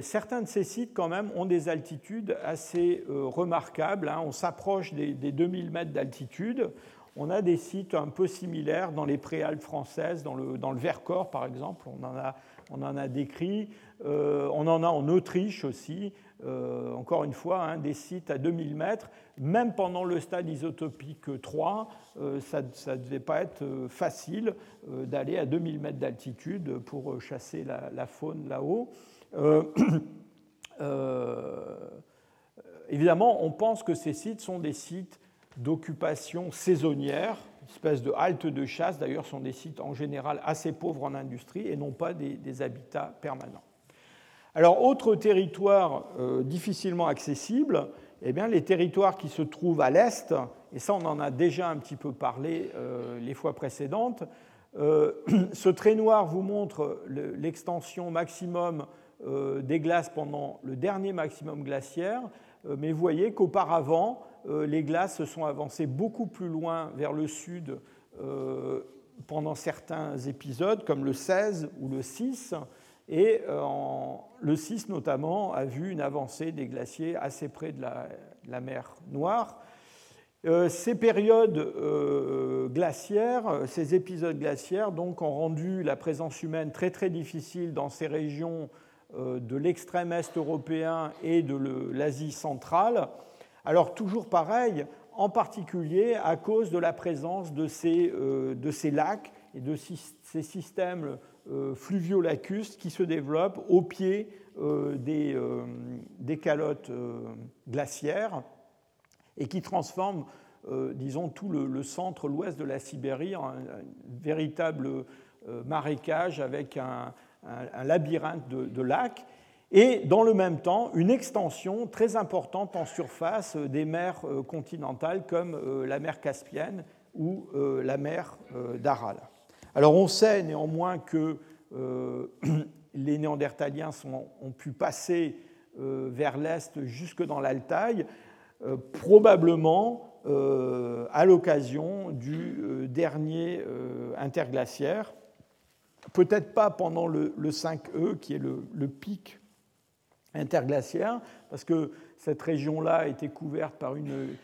certains de ces sites, quand même, ont des altitudes assez remarquables. Hein. On s'approche des, des, 2000 mètres d'altitude. On a des sites un peu similaires dans les préalpes françaises, dans le, dans le Vercors par exemple, on en a, on en a décrit. Euh, on en a en Autriche aussi, euh, encore une fois, hein, des sites à 2000 mètres. Même pendant le stade isotopique 3, euh, ça ne devait pas être facile d'aller à 2000 mètres d'altitude pour chasser la, la faune là-haut. <coughs> évidemment, on pense que ces sites sont des sites d'occupation saisonnière, espèce de halte de chasse, d'ailleurs sont des sites en général assez pauvres en industrie et non pas des, habitats permanents. Alors, autre territoire euh, difficilement accessible, eh bien, les territoires qui se trouvent à l'est, et ça on en a déjà un petit peu parlé euh, les fois précédentes, euh, <clears throat> ce trait noir vous montre l'extension maximum des glaces pendant le dernier maximum glaciaire, mais vous voyez qu'auparavant, les glaces se sont avancées beaucoup plus loin vers le sud pendant certains épisodes, comme le 16 ou le 6. Et euh, le 6 notamment a vu une avancée des glaciers assez près de la, mer Noire. ces périodes glaciaires, ces épisodes glaciaires, donc, ont rendu la présence humaine très très difficile dans ces régions de l'extrême est européen et de l'Asie centrale. Alors toujours pareil, en particulier à cause de la présence de ces, euh, de ces lacs et de ces systèmes euh, fluvio-lacustres qui se développent au pied euh, des, des, calottes glaciaires et qui transforment, disons, tout le, centre, l'ouest de la Sibérie en un, véritable marécage avec un, labyrinthe de lacs et dans le même temps une extension très importante en surface des mers euh, continentales comme euh, la mer Caspienne ou euh, la mer d'Aral. Alors on sait néanmoins que <clears throat> les Néandertaliens ont pu passer vers l'est jusque dans l'Altaï, probablement à l'occasion du dernier interglaciaire, peut-être pas pendant le, 5E qui est le pic interglaciaire, parce que cette région-là a été couverte par une,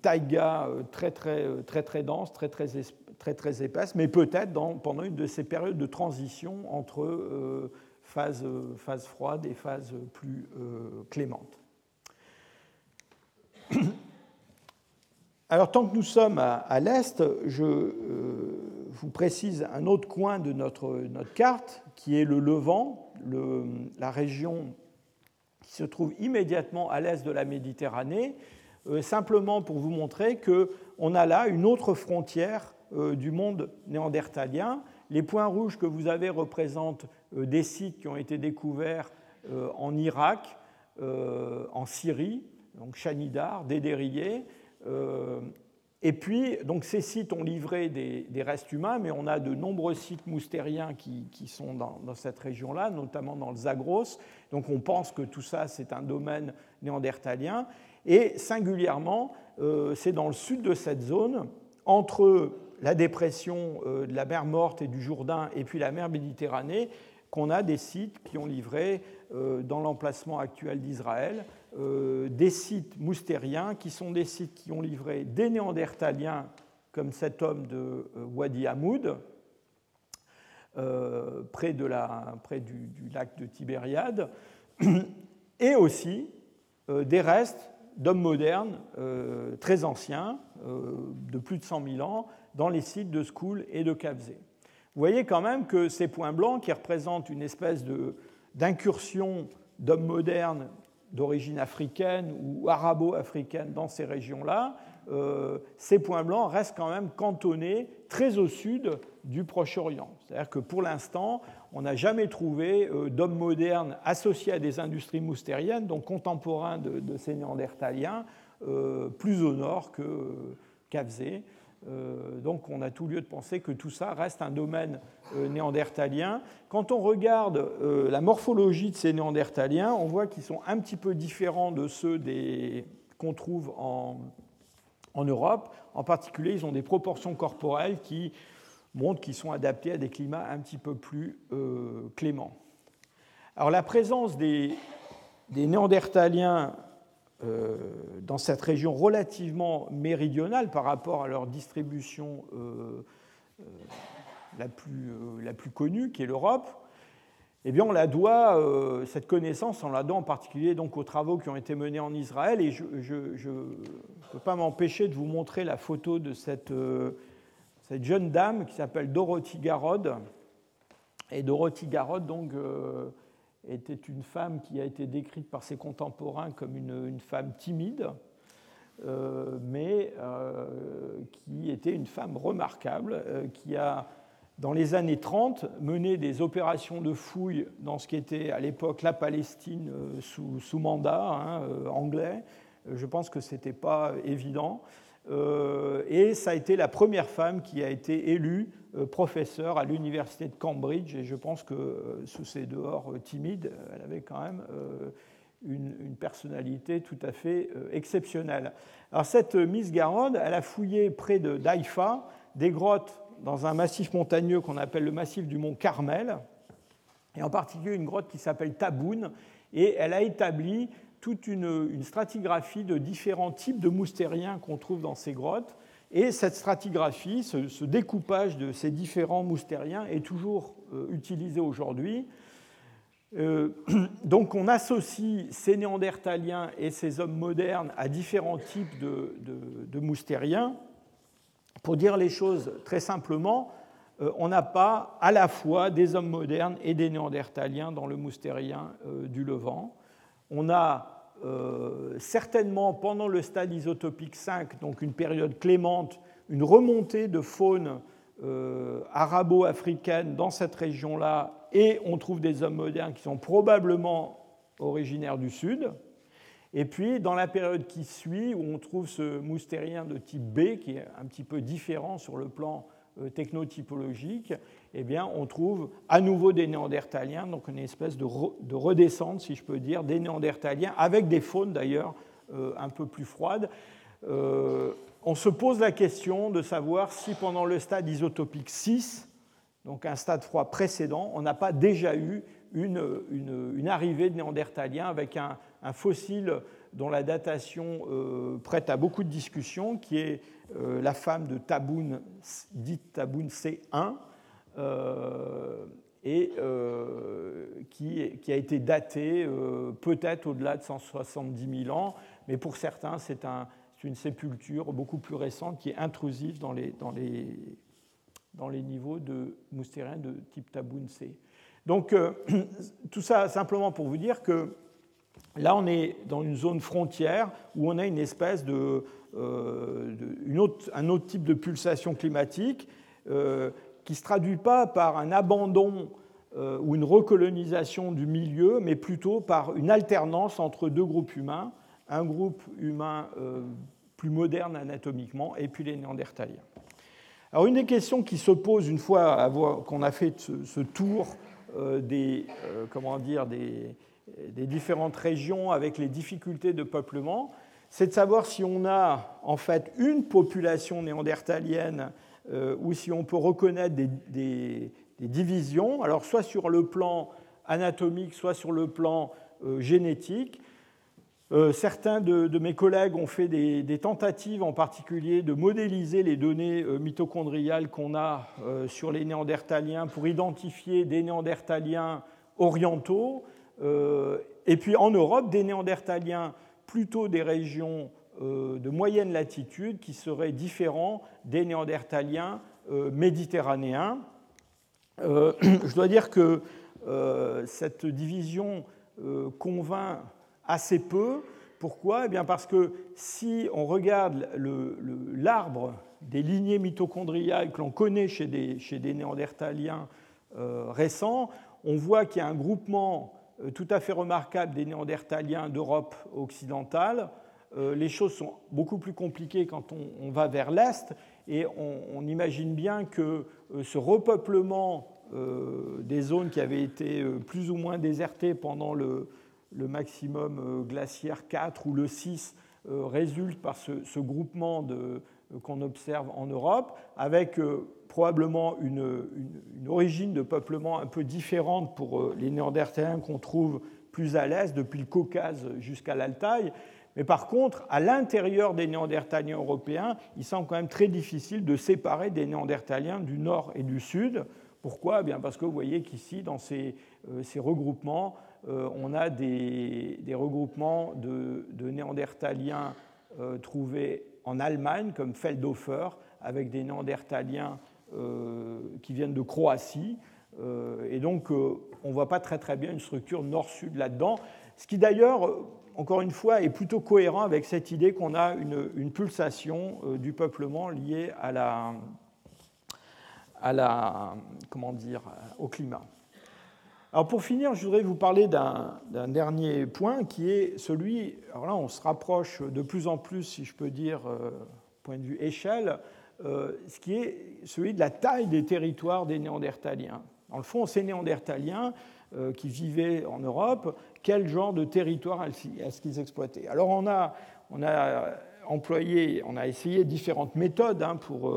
taïga euh, euh, très dense, très très, très, très épaisse, mais peut-être pendant une de ces périodes de transition entre euh, phase froides et phases plus clémentes. Alors tant que nous sommes à, l'est, je vous précise un autre coin de notre, notre carte, qui est le Levant, la région qui se trouve immédiatement à l'est de la Méditerranée. simplement pour vous montrer qu'on a là une autre frontière du monde néandertalien. Les points rouges que vous avez représentent des sites qui ont été découverts en Irak, en Syrie, donc Chanidar, Dédérier, et puis, donc, ces sites ont livré des, restes humains, mais on a de nombreux sites moustériens qui, sont dans, cette région-là, notamment dans le Zagros. Donc, on pense que tout ça, c'est un domaine néandertalien. Et singulièrement, euh, c'est dans le sud de cette zone, entre la dépression euh, de la mer Morte et du Jourdain et puis la mer Méditerranée, qu'on a des sites qui ont livré euh, dans l'emplacement actuel d'Israël euh, des sites moustériens qui sont des sites qui ont livré des néandertaliens comme cet homme de Wadi Hamoud, près du, lac de Tibériade, <clears throat> et aussi des restes d'hommes modernes très anciens, de plus de 100 000 ans, dans les sites de Skoul et de Kavzé. Vous voyez quand même que ces points blancs, qui représentent une espèce d'incursion d'hommes modernes d'origine africaine ou arabo-africaine dans ces régions-là, euh, ces points blancs restent quand même cantonnés très au sud du Proche-Orient. C'est-à-dire que pour l'instant, on n'a jamais trouvé euh, d'hommes modernes associés à des industries moustériennes, donc contemporains de, ces néandertaliens, euh, plus au nord que Cavzé. Euh, donc on a tout lieu de penser que tout ça reste un domaine euh, néandertalien. Quand on regarde euh, la morphologie de ces néandertaliens, on voit qu'ils sont un petit peu différents de ceux qu'on trouve en, Europe. En particulier, ils ont des proportions corporelles qui montrent qu'ils sont adaptés à des climats un petit peu plus cléments. Alors la présence des, des néandertaliens euh, dans cette région relativement méridionale par rapport à leur distribution euh, euh, la, plus, la, plus, connue, qui est l'Europe, eh bien, on la doit, cette connaissance, on la doit en particulier donc aux travaux qui ont été menés en Israël. Et je ne peux pas m'empêcher de vous montrer la photo de cette, cette jeune dame qui s'appelle Dorothy Garrod. Et Dorothy Garrod, donc, était une femme qui a été décrite par ses contemporains comme une, femme timide, euh, mais euh, qui était une femme remarquable, euh, qui a, dans les années 30, mené des opérations de fouille dans ce qui était à l'époque la Palestine sous, mandat hein, anglais. Je pense que ce n'était pas évident. Et ça a été la première femme qui a été élue euh, professeur à l'université de Cambridge, et je pense que euh, sous ses dehors euh, timides, elle avait quand même une, personnalité tout à fait exceptionnelle. Alors cette Miss Garode, elle a fouillé près de d'Haïfa des grottes dans un massif montagneux qu'on appelle le massif du mont Carmel, et en particulier une grotte qui s'appelle Taboun, et elle a établi toute une, stratigraphie de différents types de moustériens qu'on trouve dans ces grottes. Et cette stratigraphie, ce, découpage de ces différents moustériens est toujours euh, utilisé aujourd'hui. Euh, <clears throat> donc on associe ces néandertaliens et ces hommes modernes à différents types de, moustériens. Pour dire les choses très simplement, euh, on n'a pas à la fois des hommes modernes et des néandertaliens dans le moustérien du Levant. On a euh, certainement pendant le stade isotopique 5, donc une période clémente, une remontée de faune euh, arabo-africaine dans cette région-là, et on trouve des hommes modernes qui sont probablement originaires du Sud. Et puis, dans la période qui suit, où on trouve ce moustérien de type B, qui est un petit peu différent sur le plan euh, technotypologique, eh bien, on trouve à nouveau des néandertaliens, donc une espèce de, redescente, si je peux dire, des néandertaliens, avec des faunes d'ailleurs euh, un peu plus froides. Euh, on se pose la question de savoir si pendant le stade isotopique 6, donc un stade froid précédent, on n'a pas déjà eu une, arrivée de néandertaliens avec un, fossile dont la datation euh, prête à beaucoup de discussions, qui est la femme de Taboun, dite Taboun C1, euh, et euh, qui, a été daté euh, peut-être au-delà de 170 000 ans, mais pour certains, c'est une sépulture beaucoup plus récente qui est intrusive dans les, niveaux de moustérien de type Taboun C. Donc, <clears throat> tout ça simplement pour vous dire que Là, on est dans une zone frontière où on a une espèce de, un autre type de pulsation climatique qui ne se traduit pas par un abandon ou une recolonisation du milieu, mais plutôt par une alternance entre deux groupes humains, un groupe humain plus moderne anatomiquement, et puis les Néandertaliens. Alors une des questions qui se pose une fois qu'on a fait ce, tour euh, des, euh, comment dire, des, différentes régions avec les difficultés de peuplement, c'est de savoir si on a en fait une population néandertalienne euh, ou si on peut reconnaître des, des, divisions, alors soit sur le plan anatomique, soit sur le plan génétique. Euh, certains de, mes collègues ont fait des, tentatives en particulier de modéliser les données euh, mitochondriales qu'on a euh, sur les néandertaliens pour identifier des néandertaliens orientaux et puis en Europe des néandertaliens plutôt des régions de moyenne latitude qui seraient différents des néandertaliens méditerranéens. <clears throat> je dois dire que cette division convainc assez peu. Pourquoi? Eh bien Parce que si on regarde l'arbre des lignées mitochondriales que l'on connaît chez des, néandertaliens euh, récents, on voit qu'il y a un groupement euh, tout à fait remarquable des néandertaliens d'Europe occidentale. Euh, les choses sont beaucoup plus compliquées quand on, va vers l'Est et on, imagine bien que ce repeuplement des zones qui avaient été plus ou moins désertées pendant le, maximum euh, glaciaire 4 ou le 6 euh, résulte par ce, groupement euh, qu'on observe en Europe, avec probablement une, origine de peuplement un peu différente pour les Néandertaliens qu'on trouve plus à l'est, depuis le Caucase jusqu'à l'Altaï. Mais par contre, à l'intérieur des Néandertaliens européens, il semble quand même très difficile de séparer des Néandertaliens du nord et du sud. Pourquoi? Eh Bien Parce que vous voyez qu'ici, dans ces, ces regroupements, euh, on a des, regroupements de, néandertaliens euh, trouvés en Allemagne, comme Feldhofer, avec des néandertaliens euh, qui viennent de Croatie. et donc, on ne voit pas très très bien une structure nord-sud là-dedans. Ce qui d'ailleurs, encore une fois, est plutôt cohérent avec cette idée qu'on a une, pulsation du peuplement liée à la, à la, comment dire, au climat. Alors pour finir, je voudrais vous parler d'un dernier point qui est celui, alors là on se rapproche de plus en plus, si je peux dire, euh, point de vue échelle, euh, ce qui est celui de la taille des territoires des Néandertaliens. Dans le fond, ces Néandertaliens euh, qui vivaient en Europe, quel genre de territoire est-ce qu'ils exploitaient Alors on a, a employé, on a essayé différentes méthodes hein, pour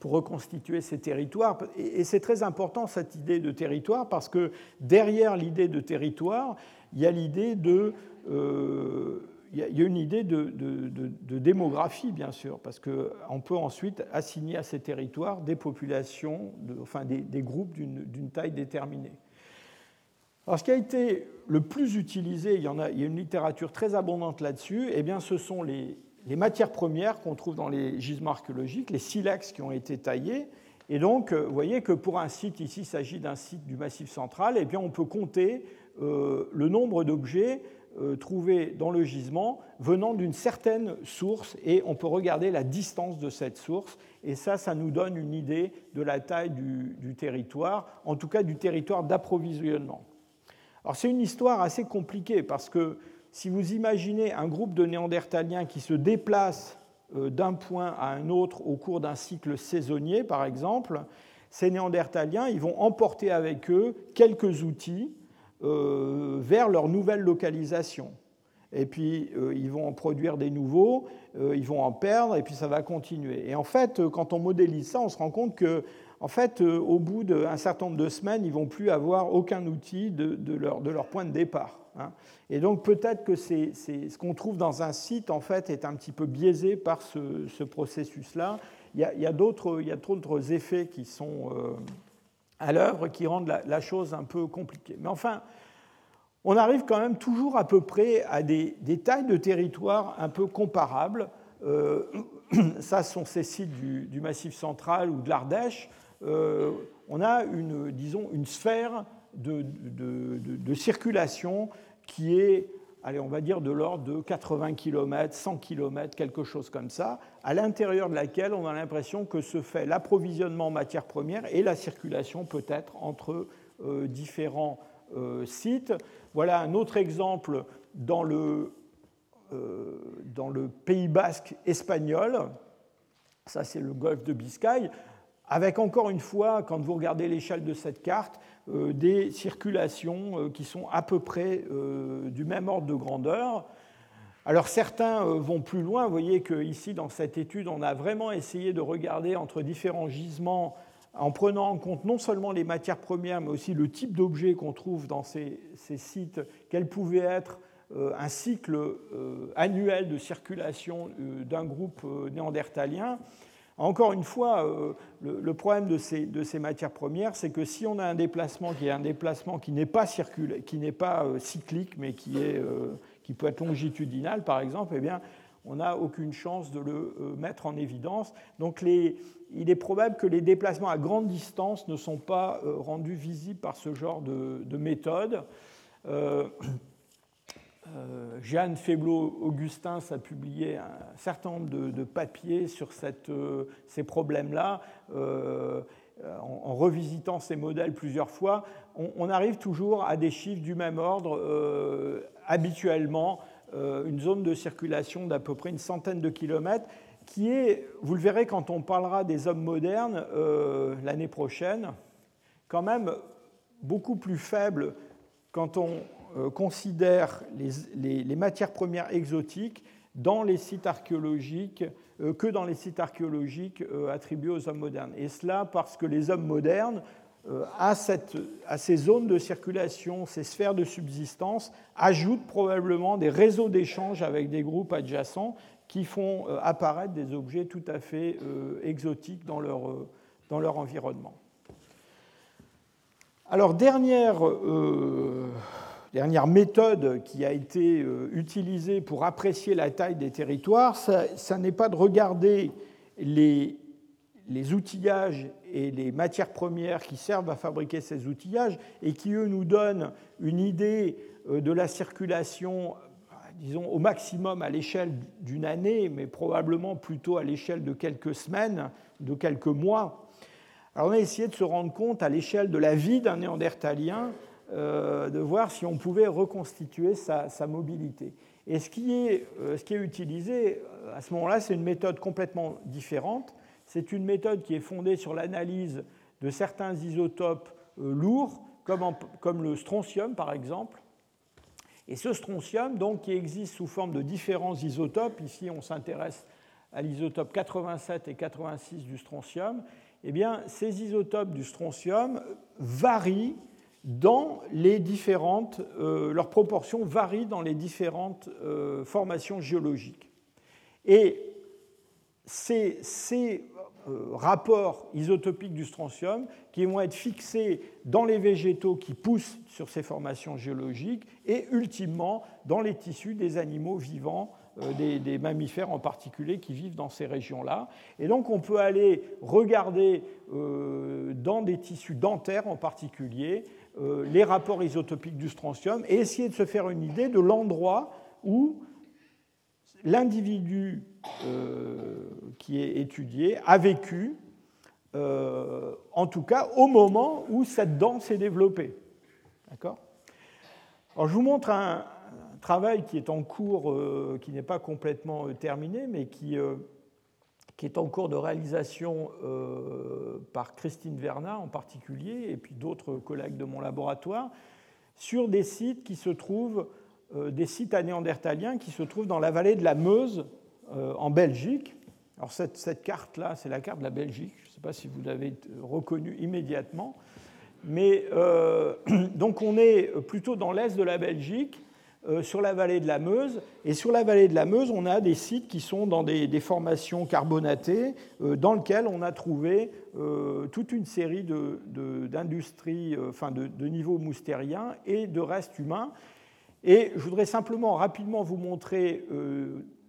pour reconstituer ces territoires. Et c'est très important cette idée de territoire parce que derrière l'idée de territoire, il y a euh, il y a une idée de, démographie, bien sûr, parce qu'on peut ensuite assigner à ces territoires des populations, enfin des, groupes d'une taille déterminée. Alors, ce qui a été le plus utilisé, il y, en a, il y a une littérature très abondante là-dessus, eh bien, ce sont les, matières premières qu'on trouve dans les gisements archéologiques, les silex qui ont été taillés. Et donc, euh, vous voyez que pour un site, ici, il s'agit d'un site du Massif central, eh bien on peut compter euh, le nombre d'objets euh, trouvés dans le gisement venant d'une certaine source, et on peut regarder la distance de cette source. Et ça, ça nous donne une idée de la taille du territoire, en tout cas du territoire d'approvisionnement. Alors c'est une histoire assez compliquée parce que si vous imaginez un groupe de néandertaliens qui se déplace euh, d'un point à un autre au cours d'un cycle saisonnier, par exemple, ces néandertaliens ils vont emporter avec eux quelques outils euh, vers leur nouvelle localisation. Et puis, euh, ils vont en produire des nouveaux, ils vont en perdre, et puis ça va continuer. Et en fait, quand on modélise ça, on se rend compte que, en fait, au bout d'un certain nombre de semaines, ils vont plus avoir aucun outil de leur point de départ. Hein. Et donc peut-être que ce qu'on trouve dans un site en fait est un petit peu biaisé par ce, processus-là. Il y a, d'autres, effets qui sont euh, à l'œuvre qui rendent la, chose un peu compliquée. Mais enfin, on arrive quand même toujours à peu près à des, tailles de territoire un peu comparables. Euh, <clears throat> ça sont ces sites du, Massif central ou de l'Ardèche. Euh, on a une, disons, une sphère de, circulation qui est, allez, on va dire, de l'ordre de 80 km, 100 km, quelque chose comme ça, à l'intérieur de laquelle on a l'impression que se fait l'approvisionnement en matières premières et la circulation peut-être entre euh, différents euh, sites. Voilà un autre exemple dans le, dans le Pays basque espagnol. Ça, c'est le golfe de Biscaye avec encore une fois, quand vous regardez l'échelle de cette carte, euh, des circulations euh, qui sont à peu près euh, du même ordre de grandeur. Alors certains vont plus loin, vous voyez qu'ici dans cette étude, on a vraiment essayé de regarder entre différents gisements en prenant en compte non seulement les matières premières, mais aussi le type d'objet qu'on trouve dans ces, ces sites, quel pouvait être un cycle annuel de circulation d'un groupe néandertalien. Encore une fois, euh, le, problème de ces, matières premières, c'est que si on a un déplacement qui est un déplacement qui n'est pas, qui n'est pas euh, cyclique, mais euh, qui peut être longitudinal, par exemple, eh bien, on n'a aucune chance de le mettre en évidence. Donc il est probable que les déplacements à grande distance ne sont pas rendus visibles par ce genre de, de méthode. Jeanne Feblot-Augustin a publié un certain nombre de, papiers sur euh, ces problèmes-là. Euh, en, revisitant ces modèles plusieurs fois, on, arrive toujours à des chiffres du même ordre. habituellement, une zone de circulation d'à peu près une centaine de kilomètres, qui est, vous le verrez quand on parlera des hommes modernes l'année prochaine, quand même beaucoup plus faible quand on euh, considère les, matières premières exotiques dans les sites archéologiques euh, que dans les sites archéologiques euh, attribués aux hommes modernes. Et cela parce que les hommes modernes, à, à, ces zones de circulation, ces sphères de subsistance, ajoutent probablement des réseaux d'échanges avec des groupes adjacents qui font apparaître des objets tout à fait exotiques dans leur, dans leur environnement. Alors, dernière dernière méthode qui a été euh, utilisée pour apprécier la taille des territoires, ça, n'est pas de regarder les, les, outillages et les matières premières qui servent à fabriquer ces outillages et qui, eux, nous donnent une idée euh, de la circulation, disons, au maximum à l'échelle d'une année, mais probablement plutôt à l'échelle de quelques semaines, de quelques mois. Alors on a essayé de se rendre compte à l'échelle de la vie d'un néandertalien euh, de voir si on pouvait reconstituer sa, mobilité. Et ce qui est, euh, utilisé euh, à ce moment-là, c'est une méthode complètement différente. C'est une méthode qui est fondée sur l'analyse de certains isotopes lourds, comme, comme, le strontium par exemple. Et ce strontium, donc, qui existe sous forme de différents isotopes, ici on s'intéresse à l'isotope 87 et 86 du strontium, eh bien, ces isotopes du strontium varient dans les différentes, euh, leurs proportions varient dans les différentes euh, formations géologiques. Et ces, ces euh, rapports isotopiques du strontium qui vont être fixés dans les végétaux qui poussent sur ces formations géologiques et ultimement dans les tissus des animaux vivants des, mammifères en particulier qui vivent dans ces régions-là. Et donc on peut aller regarder dans des tissus dentaires en particulier les rapports isotopiques du strontium et essayer de se faire une idée de l'endroit où l'individu euh, qui est étudié a vécu, euh, en tout cas au moment où cette dent s'est développée. D'accord? Alors je vous montre un, travail qui est en cours, qui n'est pas complètement terminé, mais qui qui est en cours de réalisation euh, par Christine Vernat en particulier, et puis d'autres collègues de mon laboratoire, sur des sites qui se trouvent, euh, des sites anéandertaliens qui se trouvent dans la vallée de la Meuse, euh, en Belgique. Alors cette, carte-là, c'est la carte de la Belgique, je ne sais pas si vous l'avez reconnue immédiatement, mais <clears throat> donc on est plutôt dans l'est de la Belgique, sur la vallée de la Meuse. Et sur la vallée de la Meuse, on a des sites qui sont dans des, formations carbonatées, euh, dans lesquelles on a trouvé euh, toute une série d'industries, enfin de, niveaux moustériens et de restes humains. Et je voudrais simplement rapidement vous montrer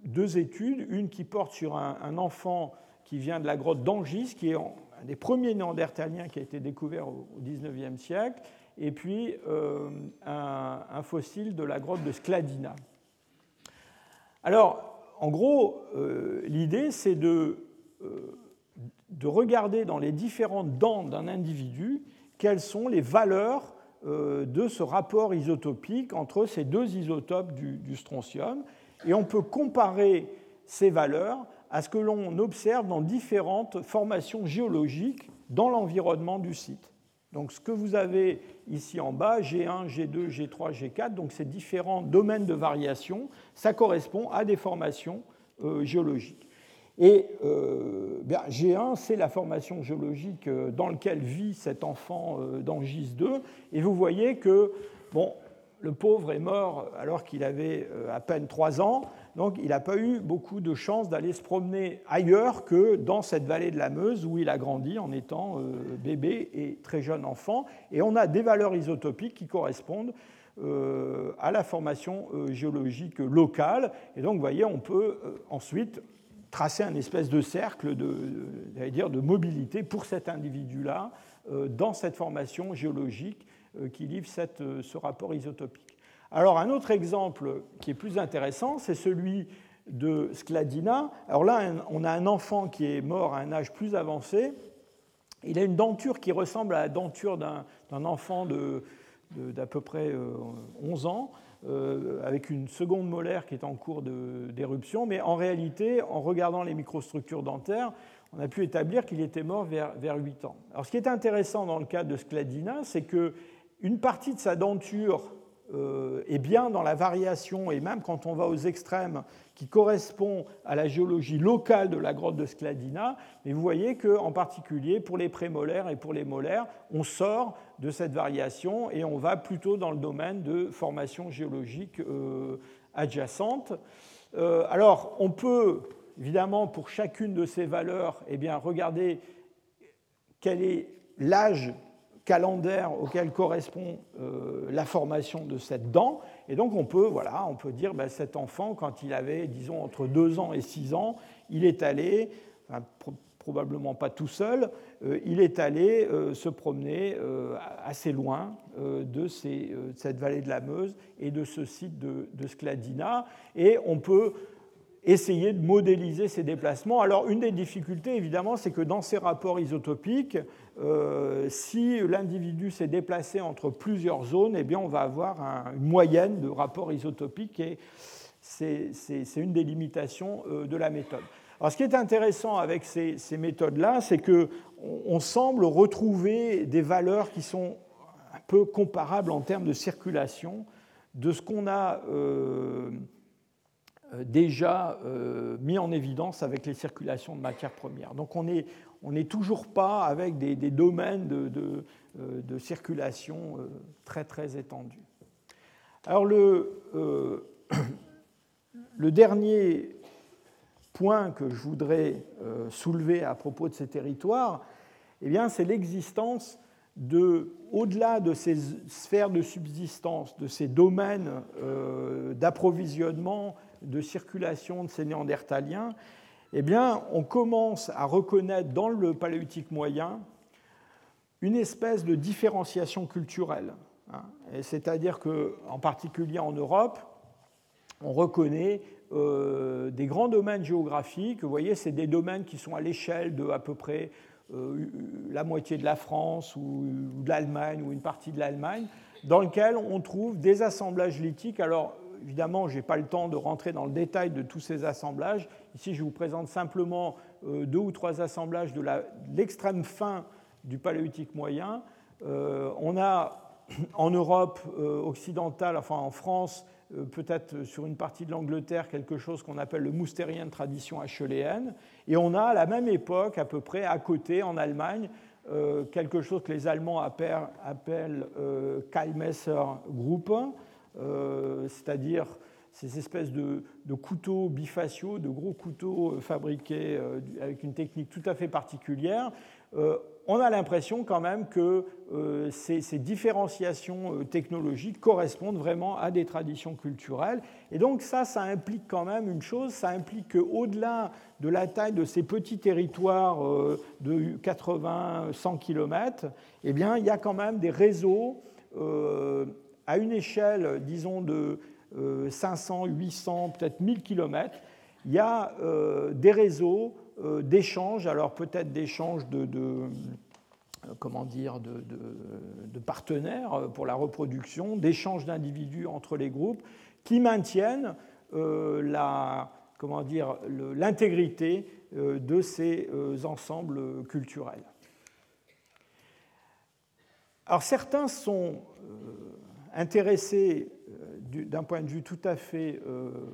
deux études, une qui porte sur un, enfant qui vient de la grotte d'Angis, qui est des premiers néandertaliens qui a été découvert au XIXe siècle, et puis un, fossile de la grotte de Skladina. Alors, en gros, l'idée, c'est de, de regarder dans les différentes dents d'un individu quelles sont les valeurs de ce rapport isotopique entre ces deux isotopes du, du strontium. Et on peut comparer ces valeurs à ce que l'on observe dans différentes formations géologiques dans l'environnement du site. Donc ce que vous avez ici en bas, G1, G2, G3, G4, donc ces différents domaines de variation, ça correspond à des formations euh, géologiques. Et euh, G1, c'est la formation géologique euh, dans laquelle vit cet enfant dans GIS2. Et vous voyez que bon, le pauvre est mort alors qu'il avait à peine 3 ans. Donc il n'a pas eu beaucoup de chance d'aller se promener ailleurs que dans cette vallée de la Meuse où il a grandi en étant euh, bébé et très jeune enfant. Et on a des valeurs isotopiques qui correspondent euh, à la formation euh, géologique locale. Et donc vous voyez, on peut ensuite tracer un espèce de cercle de, mobilité pour cet individu-là dans cette formation géologique qui livre ce rapport isotopique. Alors un autre exemple qui est plus intéressant, c'est celui de Skladina. Alors là, on a un enfant qui est mort à un âge plus avancé. Il a une denture qui ressemble à la denture d'un enfant d'à peu près 11 euh, ans, euh, avec une seconde molaire qui est en cours d'éruption. Mais en réalité, en regardant les microstructures dentaires, on a pu établir qu'il était mort vers, vers 8 ans. Alors ce qui est intéressant dans le cas de Skladina, c'est qu'une partie de sa denture est bien dans la variation, et même quand on va aux extrêmes, qui correspond à la géologie locale de la grotte de Skladina. Mais vous voyez qu'en particulier, pour les prémolaires et pour les molaires, on sort de cette variation et on va plutôt dans le domaine de formation géologique euh, adjacente. Euh, alors, on peut, évidemment, pour chacune de ces valeurs, eh bien, regarder quel est l'âge calendaire auquel correspond euh, la formation de cette dent. Et donc on peut, voilà, on peut dire ben, cet enfant, quand il avait, disons, entre 2 ans et 6 ans, il est allé, probablement pas tout seul, euh, il est allé euh, se promener assez loin de, cette vallée de la Meuse et de ce site de, de Skladina. Et on peut essayer de modéliser ces déplacements. Alors une des difficultés, évidemment, c'est que dans ces rapports isotopiques, euh, si l'individu s'est déplacé entre plusieurs zones, eh bien, on va avoir une moyenne de rapports isotopiques et c'est une des limitations euh, de la méthode. Alors, ce qui est intéressant avec ces, méthodes-là, c'est qu'on semble retrouver des valeurs qui sont un peu comparables en termes de circulation de ce qu'on a euh, déjà mis en évidence avec les circulations de matières premières. Donc on est, on n'est toujours pas avec des, domaines de, euh, circulation euh, très très étendus. Alors le, euh, <clears throat> le dernier point que je voudrais soulever à propos de ces territoires, eh bien, c'est l'existence de, au-delà de ces sphères de subsistance, de ces domaines d'approvisionnement, de circulation de ces néandertaliens, eh bien, on commence à reconnaître dans le paléolithique moyen une espèce de différenciation culturelle. Hein. C'est-à-dire qu'en particulier en Europe, on reconnaît euh, des grands domaines géographiques. Vous voyez, c'est des domaines qui sont à l'échelle de à peu près euh, la moitié de la France ou, de l'Allemagne ou une partie de l'Allemagne, dans lesquels on trouve des assemblages lithiques. Alors, évidemment, je n'ai pas le temps de rentrer dans le détail de tous ces assemblages. Ici, je vous présente simplement euh, deux ou trois assemblages de l'extrême fin du paléolithique moyen. Euh, on a <clears throat> en Europe euh, occidentale, enfin en France, peut-être sur une partie de l'Angleterre, quelque chose qu'on appelle le moustérien de tradition acheléenne. Et on a à la même époque, à peu près à côté, en Allemagne, quelque chose que les Allemands appellent, appellent Kalmesser Group, euh, c'est-à-dire ces espèces de, couteaux bifaciaux, de gros couteaux euh, fabriqués euh, avec une technique tout à fait particulière. on a l'impression quand même que euh, ces, différenciations technologiques correspondent vraiment à des traditions culturelles. Et donc ça, ça implique quand même une chose, ça implique qu'au-delà de la taille de ces petits territoires de 80-100 km, eh bien, il y a quand même des réseaux à une échelle, disons, de 500, 800, peut-être 1000 km, il y a des réseaux euh, d'échanges, alors peut-être d'échanges de, euh, comment dire, de, partenaires pour la reproduction, d'échanges d'individus entre les groupes, qui maintiennent euh, la, comment dire, l'intégrité de ces ensembles culturels. Alors certains sont intéressés d'un point de vue tout à fait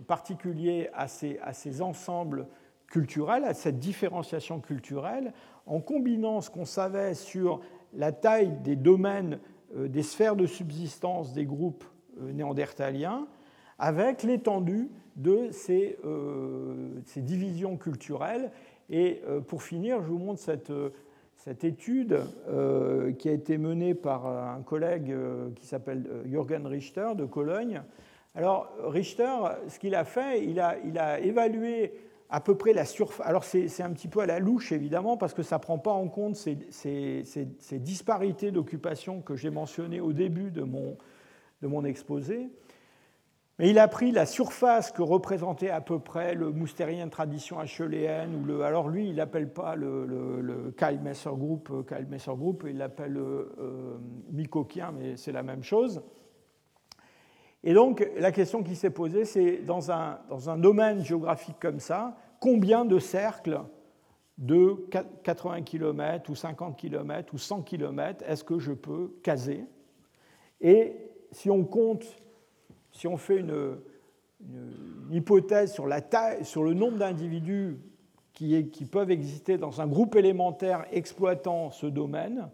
particulier à ces, à ces ensembles culturelle, à cette différenciation culturelle, en combinant ce qu'on savait sur la taille des domaines, euh, des sphères de subsistance des groupes euh, néandertaliens, avec l'étendue de ces, euh, ces, divisions culturelles. Et pour finir, je vous montre cette, cette étude qui a été menée par un collègue qui s'appelle Jürgen Richter de Cologne. Alors, Richter, ce qu'il a fait, il a, évalué à peu près la surface. Alors c'est un petit peu à la louche évidemment parce que ça ne prend pas en compte ces, disparités d'occupation que j'ai mentionnées au début de mon exposé. Mais il a pris la surface que représentait à peu près le moustérien de tradition acheuléenne, ou le, alors lui, il n'appelle pas le, le, le Kyle Messer Group, euh, Messer Group, il l'appelle euh, Mikoquien, mais c'est la même chose. Et donc, la question qui s'est posée, c'est dans un, dans un domaine géographique comme ça, combien de cercles de 80 km ou 50 km ou 100 km est-ce que je peux caser? Et si on compte, si on fait une, hypothèse sur, la taille, sur le nombre d'individus qui, peuvent exister dans un groupe élémentaire exploitant ce domaine,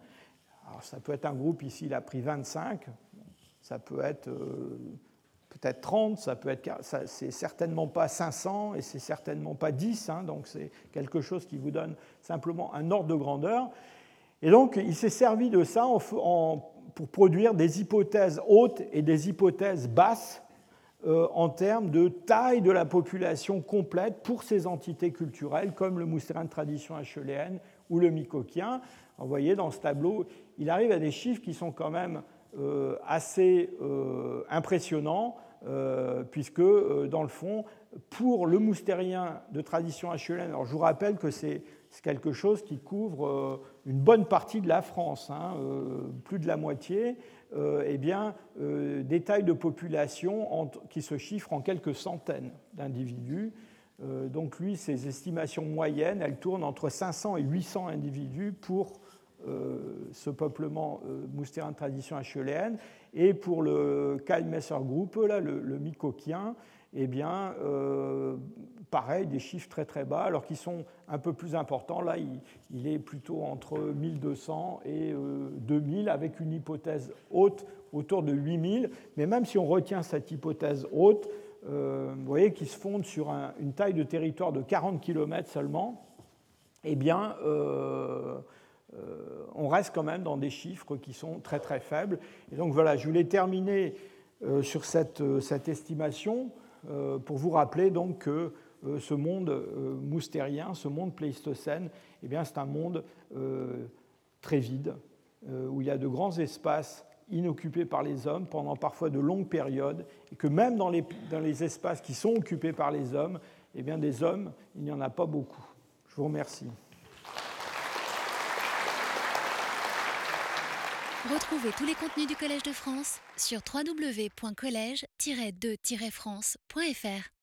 alors ça peut être un groupe, ici il a pris 25, ça peut être euh, peut-être 30, ça peut être, c'est certainement pas 500 et c'est certainement pas 10, hein, donc c'est quelque chose qui vous donne simplement un ordre de grandeur. Et donc il s'est servi de ça pour produire des hypothèses hautes et des hypothèses basses euh, en termes de taille de la population complète pour ces entités culturelles comme le mousserin de tradition acheuléenne ou le mycoquien. Vous voyez dans ce tableau, il arrive à des chiffres qui sont quand même euh, assez euh, impressionnant, euh, puisque, dans le fond, pour le moustérien de tradition HLN, alors je vous rappelle que c'est quelque chose qui couvre une bonne partie de la France, hein, plus de la moitié, eh bien, des tailles de population qui se chiffrent en quelques centaines d'individus. donc lui, ses estimations moyennes, elles tournent entre 500 et 800 individus pour euh, ce peuplement euh, moustérin de tradition acheuléenne. Et pour le Kalmesser Group, là, le, le eh bien, euh, pareil, des chiffres très très bas, alors qu'ils sont un peu plus importants. Là, il, est plutôt entre 1200 et 2000, avec une hypothèse haute autour de 8000. Mais même si on retient cette hypothèse haute, vous voyez, qui se fonde sur une taille de territoire de 40 km seulement, eh bien, euh, on reste quand même dans des chiffres qui sont très très faibles. Et donc voilà, je voulais terminer euh, sur cette, euh, cette estimation pour vous rappeler donc que ce monde moustérien, ce monde pléistocène, eh bien, c'est un monde très vide, où il y a de grands espaces inoccupés par les hommes pendant parfois de longues périodes, et que même dans les, dans les espaces qui sont occupés par les hommes, eh bien, des hommes, il n'y en a pas beaucoup. Je vous remercie. Retrouvez tous les contenus du Collège de France sur www.colège-2-france.fr.